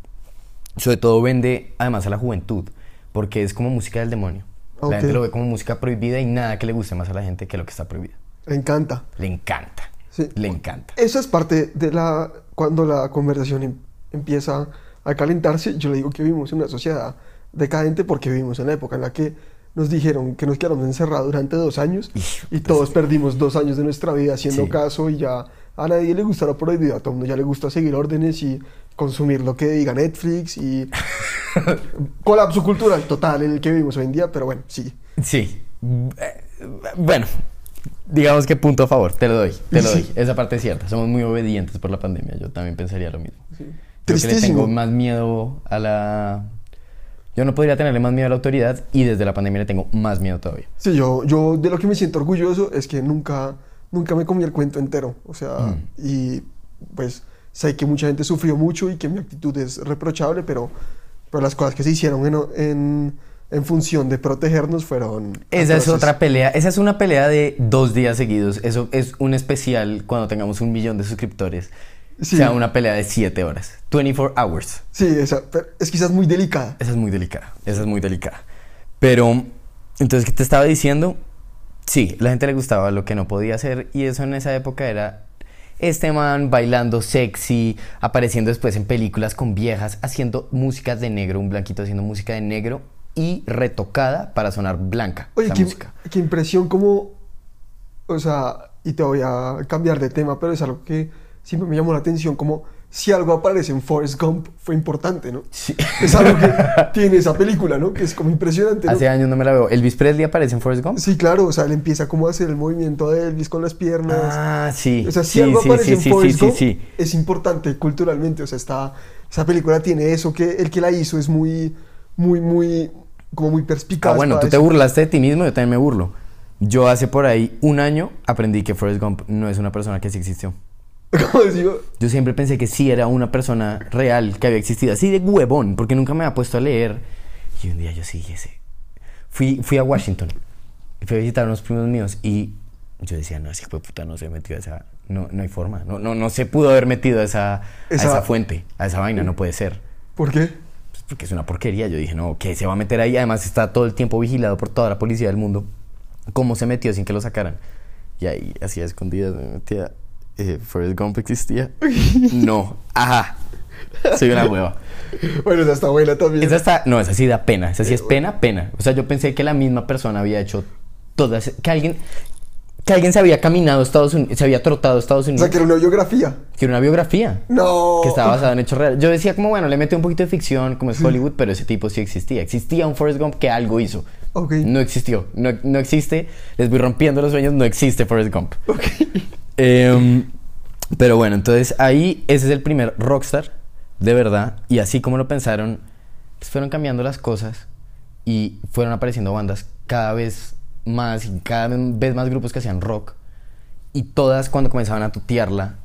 Sobre todo vende además a la juventud, porque es como música del demonio. Ok. La gente lo ve como música prohibida y nada que le guste más a la gente que lo que está prohibido. Me encanta. Le encanta. Sí. Le encanta. Eso es parte de la. Cuando la conversación em- empieza a calentarse, yo le digo que vivimos en una sociedad decadente porque vivimos en la época en la que nos dijeron que nos quedamos encerrados durante dos años Hijo y todos perdimos dos años de nuestra vida haciendo Sí. caso y ya a nadie le gusta lo prohibido, a todo el mundo ya le gusta seguir órdenes y consumir lo que diga Netflix y colapso cultural total en el que vivimos hoy en día, pero bueno, sí. Sí. Eh, Bueno, digamos que punto a favor, te lo doy, te lo doy. Esa parte es cierta. Somos muy obedientes por la pandemia. Yo también pensaría lo mismo. Creo que le tengo más miedo a la. Yo no podría tenerle más miedo a la autoridad y desde la pandemia le tengo más miedo todavía. Sí, yo, yo de lo que me siento orgulloso es que nunca, nunca me comí el cuento entero. O sea, Mm. y pues sé que mucha gente sufrió mucho y que mi actitud es reprochable, pero, pero las cosas que se hicieron en, en, en función de protegernos fueron... Esa es otra pelea. Esa es una pelea de dos días seguidos. Eso es un especial cuando tengamos un millón de suscriptores. Sí. O sea, una pelea de siete horas. 24 hours. Sí, esa, pero es quizás muy delicada. Esa es muy delicada. Esa es muy delicada. Pero, entonces, ¿qué te estaba diciendo? Sí, la gente le gustaba lo que no podía hacer. Y eso en esa época era este man bailando sexy, apareciendo después en películas con viejas, haciendo músicas de negro, un blanquito haciendo música de negro y retocada para sonar blanca. Oye, esa qué, música. qué impresión como... O sea, y te voy a cambiar de tema, pero es algo que siempre me llamó la atención, como si algo aparece en Forrest Gump fue importante, ¿no? Sí. Es algo que tiene esa película, ¿no? Que es como impresionante. ¿no? Hace años no me la veo. ¿Elvis Presley aparece en Forrest Gump? Sí, claro, o sea, él empieza como a hacer el movimiento de Elvis con las piernas. Ah, sí. o sea, si sí, algo sí, aparece en Forrest Gump, es importante culturalmente, o sea, está, esa película tiene eso, que el que la hizo es muy, muy, muy, como muy perspicaz. Ah, bueno, tú te burlaste de ti mismo, yo también me burlo. Yo hace por ahí un año aprendí que Forrest Gump no es una persona que sí existió. Digo, Yo siempre pensé que sí era una persona real que había existido, así de huevón, porque nunca me había puesto a leer. Y un día yo sí ese. Fui, fui a Washington fui a visitar a unos primos míos y yo decía, no, ese hijo de puta no se metió a esa. No, no hay forma. No, no, no se pudo haber metido a esa, a Esa- esa fuente, a esa vaina, no puede ser. ¿por qué? Pues porque es una porquería. Yo dije, no, ¿qué se va a meter ahí? Además está todo el tiempo vigilado por toda la policía del mundo. ¿Cómo se metió sin que lo sacaran? Y ahí, así a escondidas, me metía. Eh, ¿Forrest Gump existía? no. Ajá. Soy una hueva. Bueno, esa está buena también. Esa está, no, esa sí da pena. Esa sí es pena, pena. O sea, yo pensé que la misma persona había hecho todas, que alguien, que alguien se había caminado a Estados Unidos, se había trotado a Estados O Unidos, sea, que era una biografía. que era una biografía. No. Que estaba basada en hechos reales. Yo decía como, bueno, le mete un poquito de ficción, como es Hollywood, pero ese tipo sí existía. Existía un Forrest Gump que algo hizo. Ok. No existió. No, no existe. Les voy rompiendo los sueños. No existe Forrest Gump. Em, pero bueno, entonces ahí ese es el primer rockstar, de verdad. Y así como lo pensaron, pues fueron cambiando las cosas y fueron apareciendo bandas cada vez más y cada vez más grupos que hacían rock. Y todas cuando comenzaban a tutearla,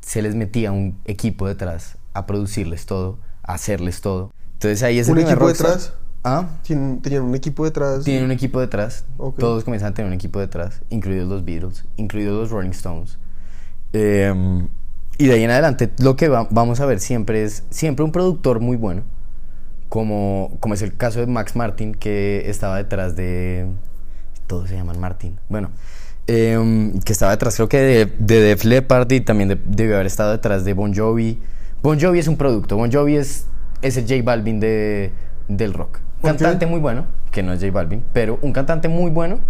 se les metía un equipo detrás a producirles todo, a hacerles todo. Entonces ahí es el ¿Un primer equipo rockstar. detrás? ¿Ah? Tenían un equipo detrás. Tienen un equipo detrás. Ok. Todos comienzan a tener un equipo detrás, incluidos los Beatles, incluidos los Rolling Stones. Eh, y de ahí en adelante, lo que va- vamos a ver siempre es siempre un productor muy bueno, como, como es el caso de Max Martin, que estaba detrás de. Todos se llaman Martin. Bueno, eh, que estaba detrás, creo que de, de Def Leppard y también de- debió haber estado detrás de Bon Jovi. Bon Jovi es un producto. Bon Jovi es, es el J Balvin de, del rock. ¿Por qué? Cantante muy bueno, que no es J Balvin, pero un cantante muy bueno,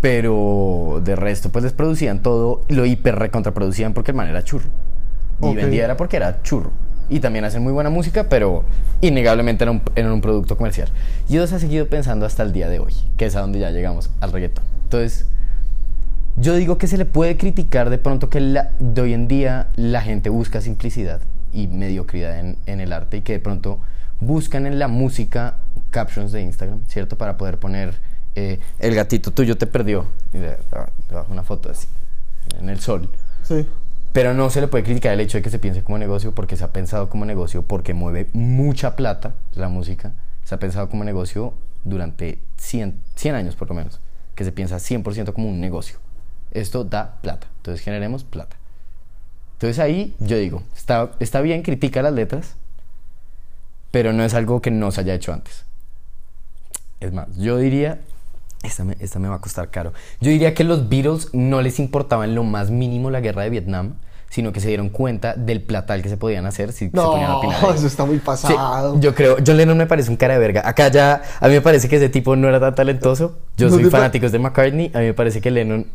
pero de resto pues les producían todo, lo hiper recontraproducían porque el man era churro. Y vendía era porque era churro. Y también hacen muy buena música, pero innegablemente era un, era un producto comercial. Y eso se ha seguido pensando hasta el día de hoy, que es a donde ya llegamos al reggaetón. Entonces, yo digo que se le puede criticar de pronto que la- de hoy en día la gente busca simplicidad y mediocridad en, en el arte y que de pronto buscan en la música captions de Instagram, ¿cierto? Para poder poner eh, el gatito tuyo te perdió y le- una foto así en el sol. Sí. Pero no se le puede criticar el hecho de que se piense como negocio porque se ha pensado como negocio porque mueve mucha plata la música. Se ha pensado como negocio durante 100, 100 años por lo menos. Que se piensa 100% como un negocio. Esto da plata. Entonces generemos plata. Entonces ahí yo digo, está, está bien, critica las letras, pero no es algo que no se haya hecho antes. Es más, yo diría, esta me, esta me va a costar caro, yo diría que los Beatles no les importaba en lo más mínimo la guerra de Vietnam, sino que se dieron cuenta del platal que se podían hacer si se ponían a No, opinar. eso está muy Sí, pasado. yo creo, John Lennon me parece un cara de verga. Acá ya, a mí me parece que ese tipo no era tan talentoso. Yo ¿No soy fanático de McCartney. A mí me parece que Lennon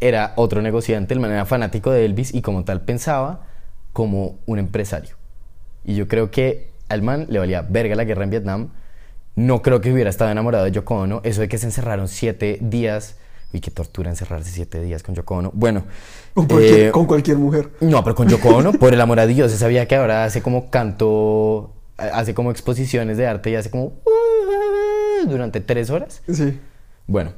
era otro negociante. El man era fanático de Elvis y como tal pensaba como un empresario. Y yo creo que al man le valía verga la guerra en Vietnam. No creo que hubiera estado enamorado de Yoko Ono. Eso de que se encerraron siete días. Uy, qué tortura encerrarse siete días con Yoko Ono. Bueno. Con cualquier, eh, con cualquier mujer. no, pero con Yoko Ono, por el amor a Dios, se sabía que ahora hace como canto, hace como exposiciones de arte y hace como durante tres horas. Sí. Bueno,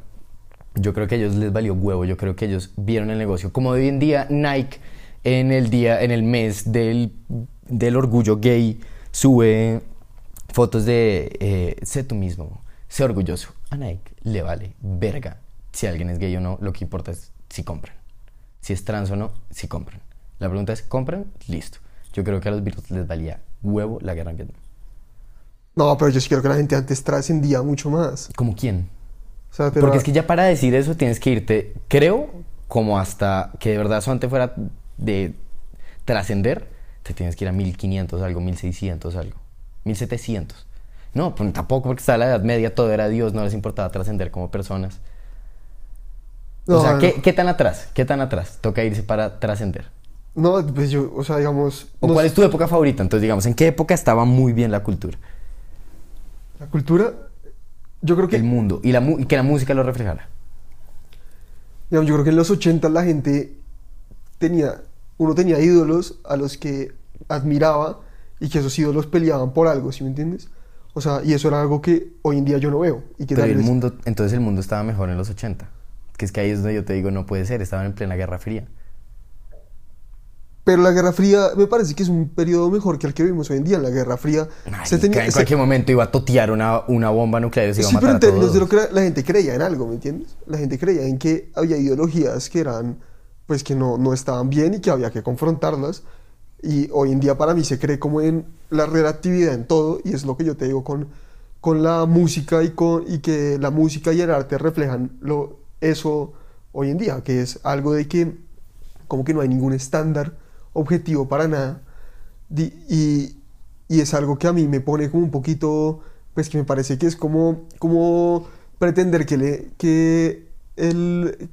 yo creo que a ellos les valió huevo, yo creo que ellos vieron el negocio. Como hoy en día Nike en el día, en el mes del, del orgullo gay, sube fotos de eh, sé tú mismo, sé orgulloso. A Nike le vale verga si alguien es gay o no, lo que importa es si compran. Si es trans o no, si compran. La pregunta es, ¿compran? Listo. Yo creo que a los Beatles les valía huevo la guerra en Vietnam. No, pero yo sí creo que la gente antes trascendía mucho más. ¿Como quién? O sea, te Porque es que ya para decir eso tienes que irte, creo, como hasta que de verdad eso antes fuera de trascender, te tienes que ir a 1500 algo, 1600 algo, 1700. No, pues tampoco porque está la Edad Media, todo era Dios, no les importaba trascender como personas. No, o sea. ¿qué, qué tan atrás? ¿Qué tan atrás? Toca irse para trascender. No, pues yo, o sea, digamos... ¿O no cuál es tu época favorita? Entonces, digamos, ¿en qué época estaba muy bien la cultura? La cultura, yo creo que... El mundo. Y, la mu- y que la música lo reflejara. Digamos, yo creo que en los 80 la gente tenía, uno tenía ídolos a los que admiraba y que esos ídolos peleaban por algo, ¿sí me entiendes? O sea, y eso era algo que hoy en día yo no veo. Y que Pero el vez- mundo, entonces el mundo estaba mejor en los 80. Que es que ahí es donde yo te digo, no puede ser, estaban en plena Guerra Fría. Pero la Guerra Fría me parece que es un periodo mejor que el que vivimos hoy en día. En la Guerra Fría se Marica, tenía... en se- cualquier momento iba a totear una, una bomba nuclear y se iba Sí, a pero matar en a términos de lo que la gente creía en algo, ¿me entiendes? La gente creía en que había ideologías que eran, pues que no, no estaban bien y que había que confrontarlas. Y hoy en día para mí se cree como en la relatividad en todo y es lo que yo te digo con, con la música y, con, y que la música y el arte reflejan lo, eso hoy en día, que es algo de que como que no hay ningún estándar objetivo para nada y, y es algo que a mí me pone como un poquito, pues que me parece que es como, como pretender que, le, que, el,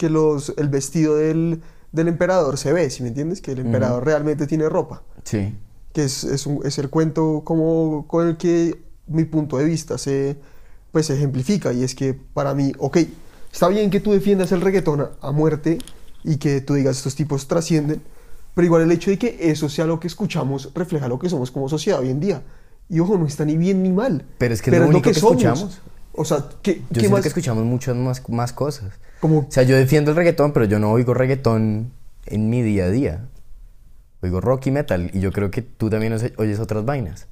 que los, el vestido del, del emperador se ve, ¿sí me entiendes? Que el emperador realmente tiene ropa, Sí. que es, es, un- es el cuento como con el que mi punto de vista se, pues, ejemplifica y es que para mí, ok, está bien que tú defiendas el reggaetón a, a muerte y que tú digas estos tipos trascienden, pero igual el hecho de que eso sea lo que escuchamos refleja lo que somos como sociedad hoy en día. Y ojo, no está ni bien ni mal. Pero es que es lo único que somos. escuchamos. O sea, ¿qué, Yo qué más? que escuchamos muchas más, más cosas. Como, O sea, yo defiendo el reggaetón, pero yo no oigo reggaetón en mi día a día. Oigo rock y metal. Y yo creo que tú también oye- oyes otras vainas.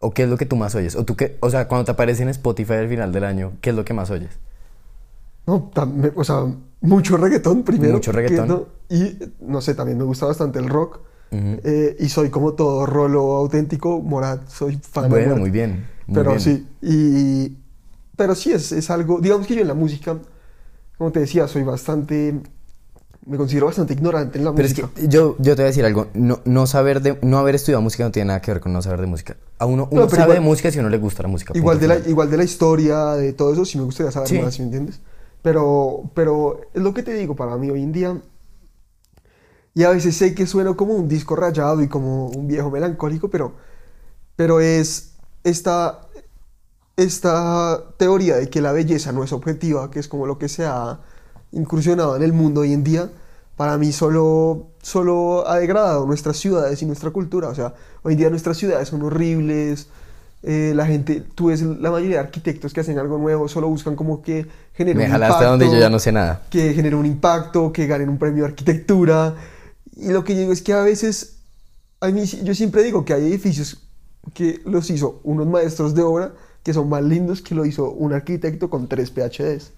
¿O qué es lo que tú más oyes? O, tú qué, o sea, cuando te aparece en Spotify al final del año, ¿qué es lo que más oyes? no, tam- me- o sea, mucho reggaetón primero. Mucho reggaetón. no- y no sé, también me gusta bastante el rock. Eh, y soy como todo rolo auténtico, Morat, soy fan de Bueno, muy bien. muy pero bien. sí, y, pero sí es, es algo, digamos que yo en la música, como te decía, soy bastante, me considero bastante ignorante en la Pero es música. que yo, yo te voy a decir algo. No, no saber de, no haber estudiado música no tiene nada que ver con no saber de música. A uno, uno No, sabe igual- de música si a uno le gusta la música. Igual de, la, final. igual de la historia, de todo eso, sí me gustaría saber Sí. más, ¿sí ¿me entiendes? Pero, pero es lo que te digo, para mí hoy en día, y a veces sé que sueno como un disco rayado y como un viejo melancólico, pero, pero es esta, esta teoría de que la belleza no es objetiva, que es como lo que se ha incursionado en el mundo hoy en día, para mí solo, solo ha degradado nuestras ciudades y nuestra cultura. O sea, hoy en día nuestras ciudades son horribles, eh, la gente, tú ves la mayoría de arquitectos que hacen algo nuevo, solo buscan como que genere Me un impacto, a donde yo ya no sé nada. que genere un impacto, que ganen un premio de arquitectura. Y lo que yo digo es que a veces, a mí, yo siempre digo que hay edificios que los hizo unos maestros de obra que son más lindos que lo hizo un arquitecto con tres PhDs.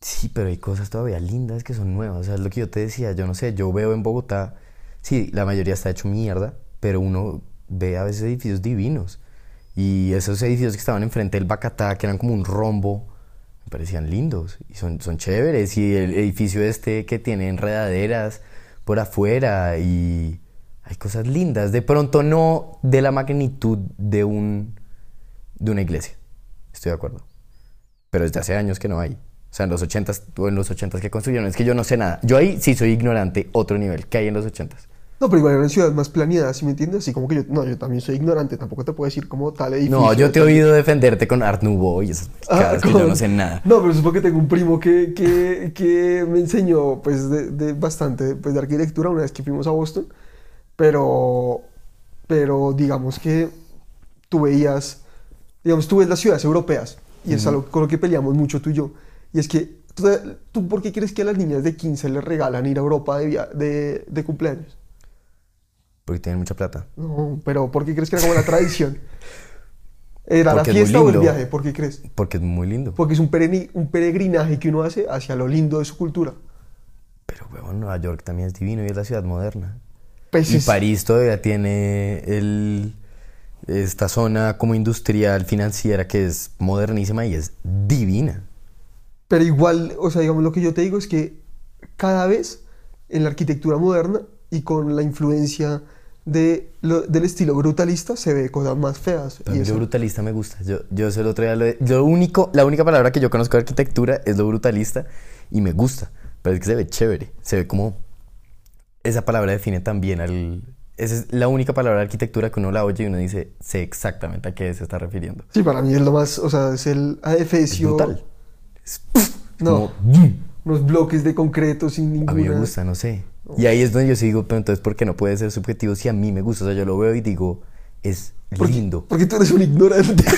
Sí, pero hay cosas todavía lindas que son nuevas. O sea, es lo que yo te decía. Yo no sé, yo veo en Bogotá, sí, la mayoría está hecho mierda, pero uno ve a veces edificios divinos. Y esos edificios que estaban enfrente del Bacatá, que eran como un rombo, me parecían lindos y son, son chéveres. Y el edificio este que tiene enredaderas por afuera y hay cosas lindas. De pronto no de la magnitud de un de una iglesia. Estoy de acuerdo. Pero desde hace años que no hay. O sea, en los 80s o en los 80s que construyeron. Es que yo no sé nada. Yo ahí sí soy ignorante, otro nivel. ¿Qué hay en los 80s? No, pero igual eran ciudades más planeadas, ¿sí me entiendes? Así como que yo, no, yo también soy ignorante, tampoco te puedo decir como tal edificio. No, yo te he oído defenderte con Art Nouveau y esas Ah, que yo no sé nada. No, pero supongo que tengo un primo que, que, que me enseñó pues de, de bastante pues, de arquitectura una vez que fuimos a Boston, pero, pero digamos que tú veías, digamos, tú ves las ciudades europeas y es algo con lo que peleamos mucho tú y yo, y es que tú, tú ¿por qué crees que a las niñas de 15 les regalan ir a Europa de, de, de cumpleaños? Porque tienen mucha plata. No, pero ¿por qué crees que era como la tradición? ¿Era Porque la fiesta o el viaje? ¿Por qué crees? Porque es muy lindo. Porque es un, un peregrinaje que uno hace hacia lo lindo de su cultura. Pero, weón, Nueva York también es divino y es la ciudad moderna. Pues Y es- París todavía tiene el, esta zona como industrial, financiera, que es modernísima y es divina. Pero igual, o sea, digamos, lo que yo te digo es que cada vez en la arquitectura moderna y con la influencia de lo- del estilo brutalista se ve cosas más feas. Y mí eso- brutalista me gusta. Yo, yo el otro día lo, de- lo único, la única palabra que yo conozco de arquitectura es lo brutalista y me gusta. Pero es que se ve chévere. Se ve como. Esa palabra define también al. Esa es la única palabra de arquitectura que uno la oye y uno dice, sé exactamente a qué se está refiriendo. Sí, para mí es lo más, o sea, es el Es adefesio. Es No, como, unos bloques de concreto sin ninguna... A mí me gusta, no sé. Y ahí es donde yo sí digo, pero entonces, ¿por qué no puede ser subjetivo si a mí me gusta? O sea, yo lo veo y digo, es Porque- lindo. Porque tú eres un ignorante.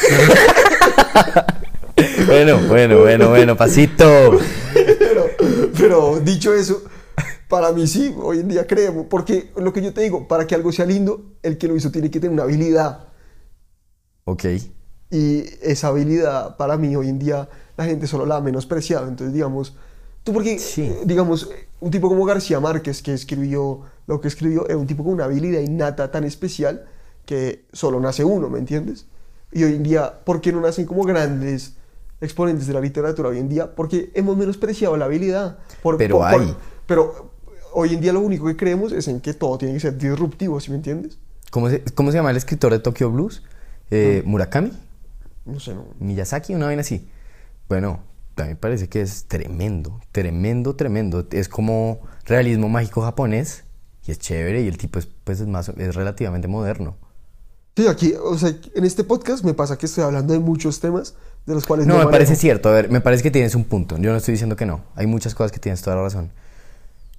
Bueno, bueno, bueno, bueno, pasito. pero, pero dicho eso, para mí sí, hoy en día creemos. Porque lo que yo te digo, para que algo sea lindo, el que lo hizo tiene que tener una habilidad. Ok. Y esa habilidad, para mí, hoy en día, la gente solo la ha menospreciado. Entonces, digamos, tú porque, Sí. digamos, un tipo como García Márquez, que escribió lo que escribió, era un tipo con una habilidad innata tan especial que solo nace uno, ¿me entiendes? Y hoy en día, ¿por qué no nacen como grandes exponentes de la literatura hoy en día? Porque hemos menospreciado la habilidad. Por- Pero por- por- hay. pero, hoy en día lo único que creemos es en que todo tiene que ser disruptivo, ¿sí me entiendes? ¿Cómo se, cómo se llama el escritor de Tokyo Blues? Eh, Murakami, No sé, no. Miyazaki, una vaina así. Bueno, a mí me parece que es tremendo, tremendo, tremendo. Es como realismo mágico japonés y es chévere y el tipo es, pues, es, más, es relativamente moderno. Sí, aquí, o sea, en este podcast me pasa que estoy hablando de muchos temas de los cuales No, no, me manejo. parece cierto. A ver, me parece que tienes un punto. Yo no estoy diciendo que no. Hay muchas cosas que tienes toda la razón.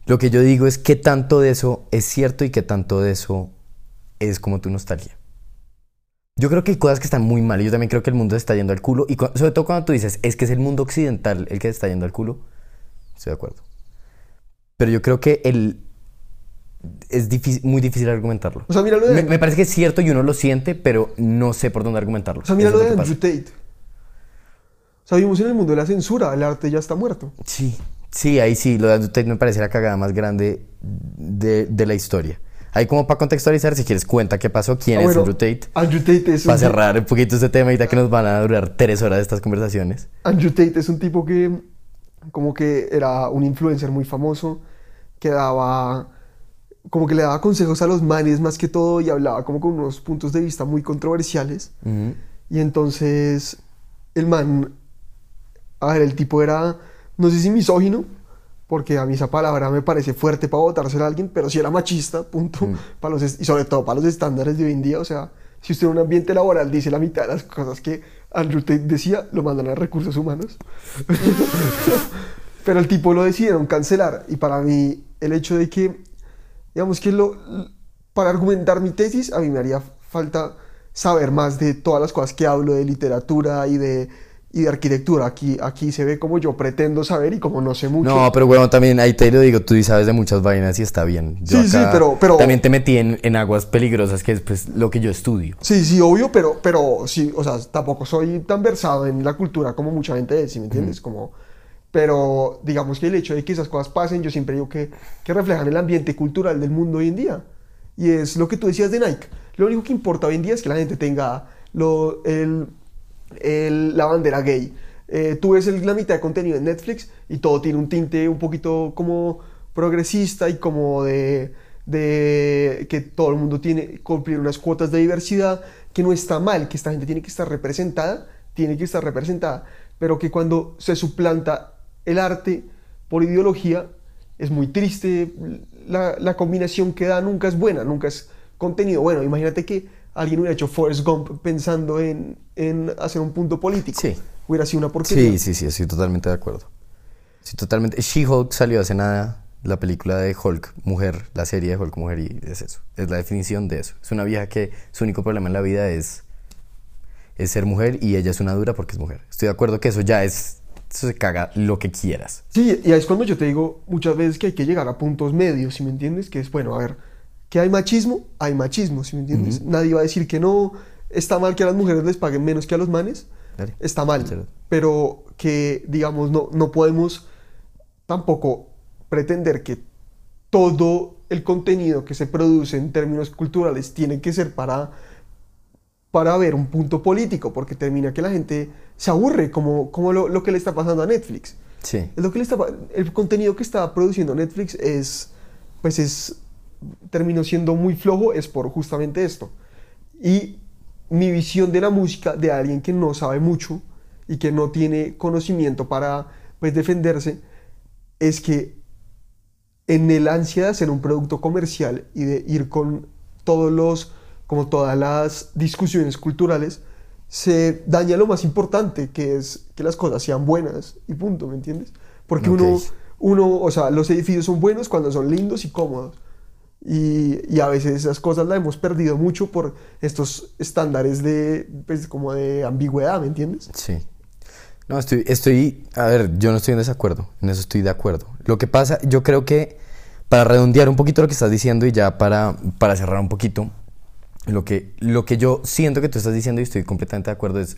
Lo que yo digo es qué tanto de eso es cierto y qué tanto de eso es como tu nostalgia. Yo creo que hay cosas que están muy mal yo también creo que el mundo se está yendo al culo. Y sobre todo cuando tú dices, es que es el mundo occidental el que se está yendo al culo. Estoy de acuerdo. Pero yo creo que el... es difícil- muy difícil argumentarlo. O sea, mira lo de, Me, me parece que es cierto y uno lo siente, pero no sé por dónde argumentarlo. o sea, mira Eso lo de Andrew. Tate. O sea, vivimos en el mundo de la censura, el arte ya está muerto. Sí, sí, ahí sí, lo de Andrew Tate me parece la cagada más grande de, de la historia. Ahí como para contextualizar, si quieres cuenta qué pasó, quién Ah, es bueno, Andrew Tate, Andrew Tate es para cerrar un poquito este tema, ahorita que nos van a durar tres horas de estas conversaciones. Andrew Tate es un tipo que como que era un influencer muy famoso, que daba como que le daba consejos a los manes más que todo y hablaba como con unos puntos de vista muy controversiales. Ujú. Y entonces el man, a ver, el tipo era, no sé si misógino, porque a mí esa palabra me parece fuerte para votársela a alguien, pero sí era machista, punto, para los, y sobre todo para los estándares de hoy en día, o sea, si usted en un ambiente laboral dice la mitad de las cosas que Andrew Tate decía, lo mandan a recursos humanos. pero el tipo lo decidieron cancelar, y para mí el hecho de que, digamos que lo, para argumentar mi tesis, a mí me haría falta saber más de todas las cosas que hablo de literatura y de, y de arquitectura. Aquí, aquí se ve como yo pretendo saber y como no sé mucho. No, pero bueno, también ahí te lo digo, tú sabes de muchas vainas y está bien. Yo Sí, sí, pero- pero- También te metí en, en aguas peligrosas, que es pues lo que yo estudio. Sí, sí, obvio, pero, pero sí, o sea, tampoco soy tan versado en la cultura como mucha gente es, ¿sí me entiendes? Como, pero digamos que el hecho de que esas cosas pasen, yo siempre digo que, que reflejan el ambiente cultural del mundo hoy en día. Y es lo que tú decías de Nike. Lo único que importa hoy en día es que la gente tenga lo, el, el- la bandera gay. Eh, tú ves el- la mitad de contenido en Netflix y todo tiene un tinte un poquito como progresista y como de, de que todo el mundo tiene que cumplir unas cuotas de diversidad, que no está mal, que esta gente tiene que estar representada, tiene que estar representada, pero que cuando se suplanta el arte por ideología, es muy triste, la, la combinación que da nunca es buena, nunca es contenido bueno. Imagínate que alguien hubiera hecho Forrest Gump pensando en, en hacer un punto político. Sí. Hubiera sido una porquería. Sí, sí, sí, estoy totalmente de acuerdo. Sí, totalmente. She-Hulk salió hace nada, la película de Hulk, mujer, la serie de Hulk, mujer, y es eso. Es la definición de eso. Es una vieja que su único problema en la vida es, es ser mujer y ella es una dura porque es mujer. Estoy de acuerdo que eso ya es. Eso se caga lo que quieras. Sí, y es cuando yo te digo muchas veces que hay que llegar a puntos medios, ¿sí me entiendes? Que es, bueno, a ver, que hay machismo, hay machismo, ¿sí me entiendes? Nadie va a decir que no, está mal que a las mujeres les paguen menos que a los manes, Dale. está mal, pero que, digamos, no, no podemos tampoco pretender que todo el contenido que se produce en términos culturales tiene que ser para para ver un punto político, porque termina que la gente se aburre, como, como lo, lo que le está pasando a Netflix. Sí. Es lo que le está, el contenido que está produciendo Netflix es, pues es, terminó siendo muy flojo, es por justamente esto. Y mi visión de la música de alguien que no sabe mucho y que no tiene conocimiento para, pues, defenderse, es que en el ansia de hacer un producto comercial y de ir con todos los, como todas las discusiones culturales, se daña lo más importante, que es que las cosas sean buenas y punto, ¿me entiendes? Porque uno, uno, o sea, los edificios son buenos cuando son lindos y cómodos. Y, a veces esas cosas las hemos perdido mucho por estos estándares de, pues, como de ambigüedad, ¿me entiendes? Sí. No, estoy, estoy, a ver, yo no estoy en desacuerdo, en eso estoy de acuerdo. Lo que pasa, yo creo que para redondear un poquito lo que estás diciendo y ya para, para cerrar un poquito, lo que, lo que yo siento que tú estás diciendo y estoy completamente de acuerdo es,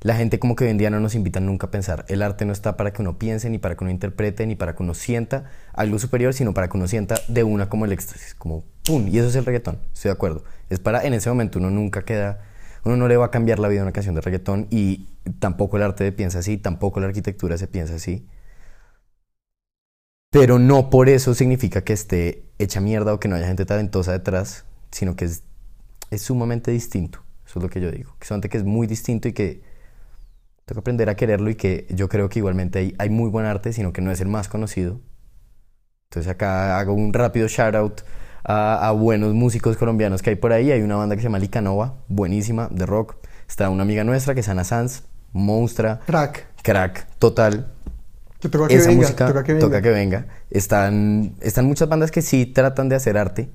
la gente como que hoy en día no nos invita nunca a pensar. El arte no está para que uno piense, ni para que uno interprete, ni para que uno sienta algo superior, sino para que uno sienta de una como el éxtasis, como ¡pum! Y eso es el reggaetón, estoy de acuerdo. Es para, en ese momento uno nunca queda, uno no le va a cambiar la vida a una canción de reggaetón y tampoco el arte piensa así, tampoco la arquitectura se piensa así. Pero no por eso significa que esté hecha mierda o que no haya gente talentosa detrás, sino que es, es sumamente distinto. Eso es lo que yo digo. Que es que es muy distinto y que tengo que aprender a quererlo y que yo creo que igualmente hay, hay muy buen arte, sino que no es el más conocido. Entonces acá hago un rápido shout out a, a, buenos músicos colombianos que hay por ahí. Hay una banda que se llama Licanova, buenísima, de rock. Está una amiga nuestra que es Ana Sanz, monstra. Crack. Crack, total. Que toca que Esa venga, música toca que venga. toca que venga. Están, están muchas bandas que sí tratan de hacer arte,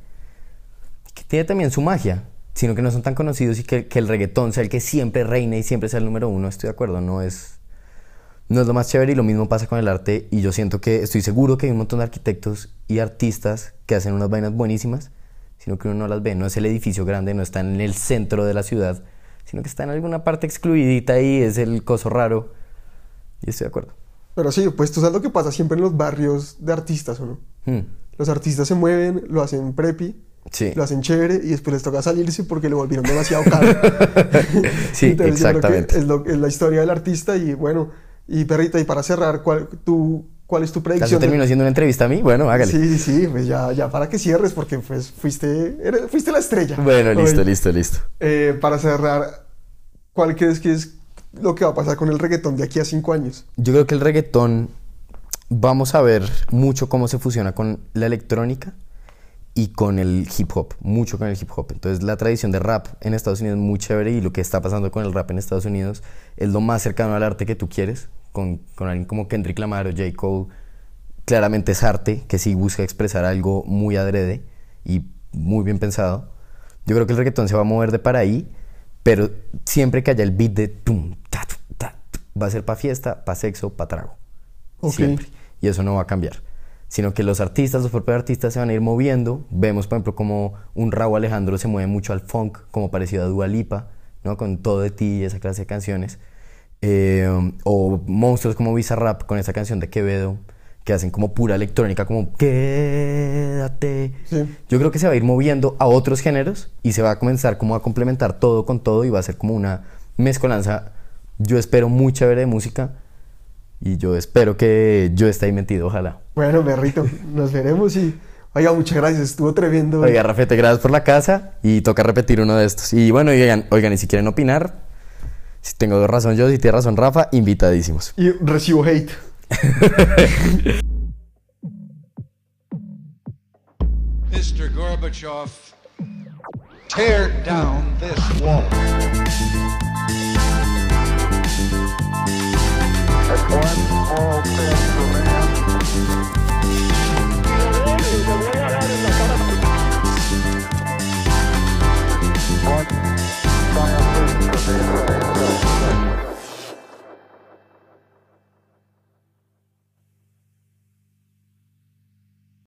que tiene también su magia, sino que no son tan conocidos y que, que el reggaetón sea el que siempre reine y siempre sea el número uno. Estoy de acuerdo, no es, no es lo más chévere y lo mismo pasa con el arte. Y yo siento que estoy seguro que hay un montón de arquitectos y artistas que hacen unas vainas buenísimas, sino que uno no las ve. No es el edificio grande, no está en el centro de la ciudad, sino que está en alguna parte excluidita y es el coso raro. Y estoy de acuerdo. Pero sí, pues tú sabes lo que pasa siempre en los barrios de artistas, ¿o no? Hmm. Los artistas se mueven, lo hacen preppy, Sí. lo hacen chévere y después les toca salirse porque lo volvieron demasiado caro. Sí, Entonces, yo creo que exactamente. es, lo- es la historia del artista y bueno, y perrita, y para cerrar, ¿cuál, tú, cuál es tu ¿Caso predicción? de- terminó siendo una entrevista a mí? Bueno, hágale. Sí, sí, pues ya, ya para que cierres porque pues fuiste, eres- fuiste la estrella. Bueno, listo, Hoy. listo, listo. Eh, para cerrar, ¿cuál crees que es lo que va a pasar con el reggaetón de aquí a cinco años? Yo creo que el reggaetón, vamos a ver mucho cómo se fusiona con la electrónica y con el hip hop, mucho con el hip hop. Entonces la tradición de rap en Estados Unidos es muy chévere y lo que está pasando con el rap en Estados Unidos es lo más cercano al arte que tú quieres, con, con alguien como Kendrick Lamar o J. Cole. Claramente es arte, que sí busca expresar algo muy adrede y muy bien pensado. Yo creo que el reggaetón se va a mover de para ahí, pero siempre que haya el beat de tum, ta, ta, va a ser para fiesta, para sexo, para trago. Ok. Siempre. Y eso no va a cambiar. Sino que los artistas, los propios artistas se van a ir moviendo. Vemos, por ejemplo, como un Raúl Alejandro se mueve mucho al funk, como parecido a Dua Lipa, ¿no? Con Todo de ti y esa clase de canciones. Eh, o monstruos como Bizarrap con esa canción de Quevedo, que hacen como pura electrónica, como quédate. Sí. Yo creo que se va a ir moviendo a otros géneros y se va a comenzar como a complementar todo con todo y va a ser como una mezcolanza. Yo espero muy chévere de música y yo espero que yo esté ahí metido, ojalá. Bueno, perrito, nos veremos y... Oiga, muchas gracias, estuvo tremendo. Oiga, Rafete, gracias por la casa y toca repetir uno de estos. Y bueno, oigan, oigan, y si quieren opinar, si tengo razón yo, si tiene razón Rafa, invitadísimos. Y recibo hate. Mr. Gorbachev, tear down this wall. One.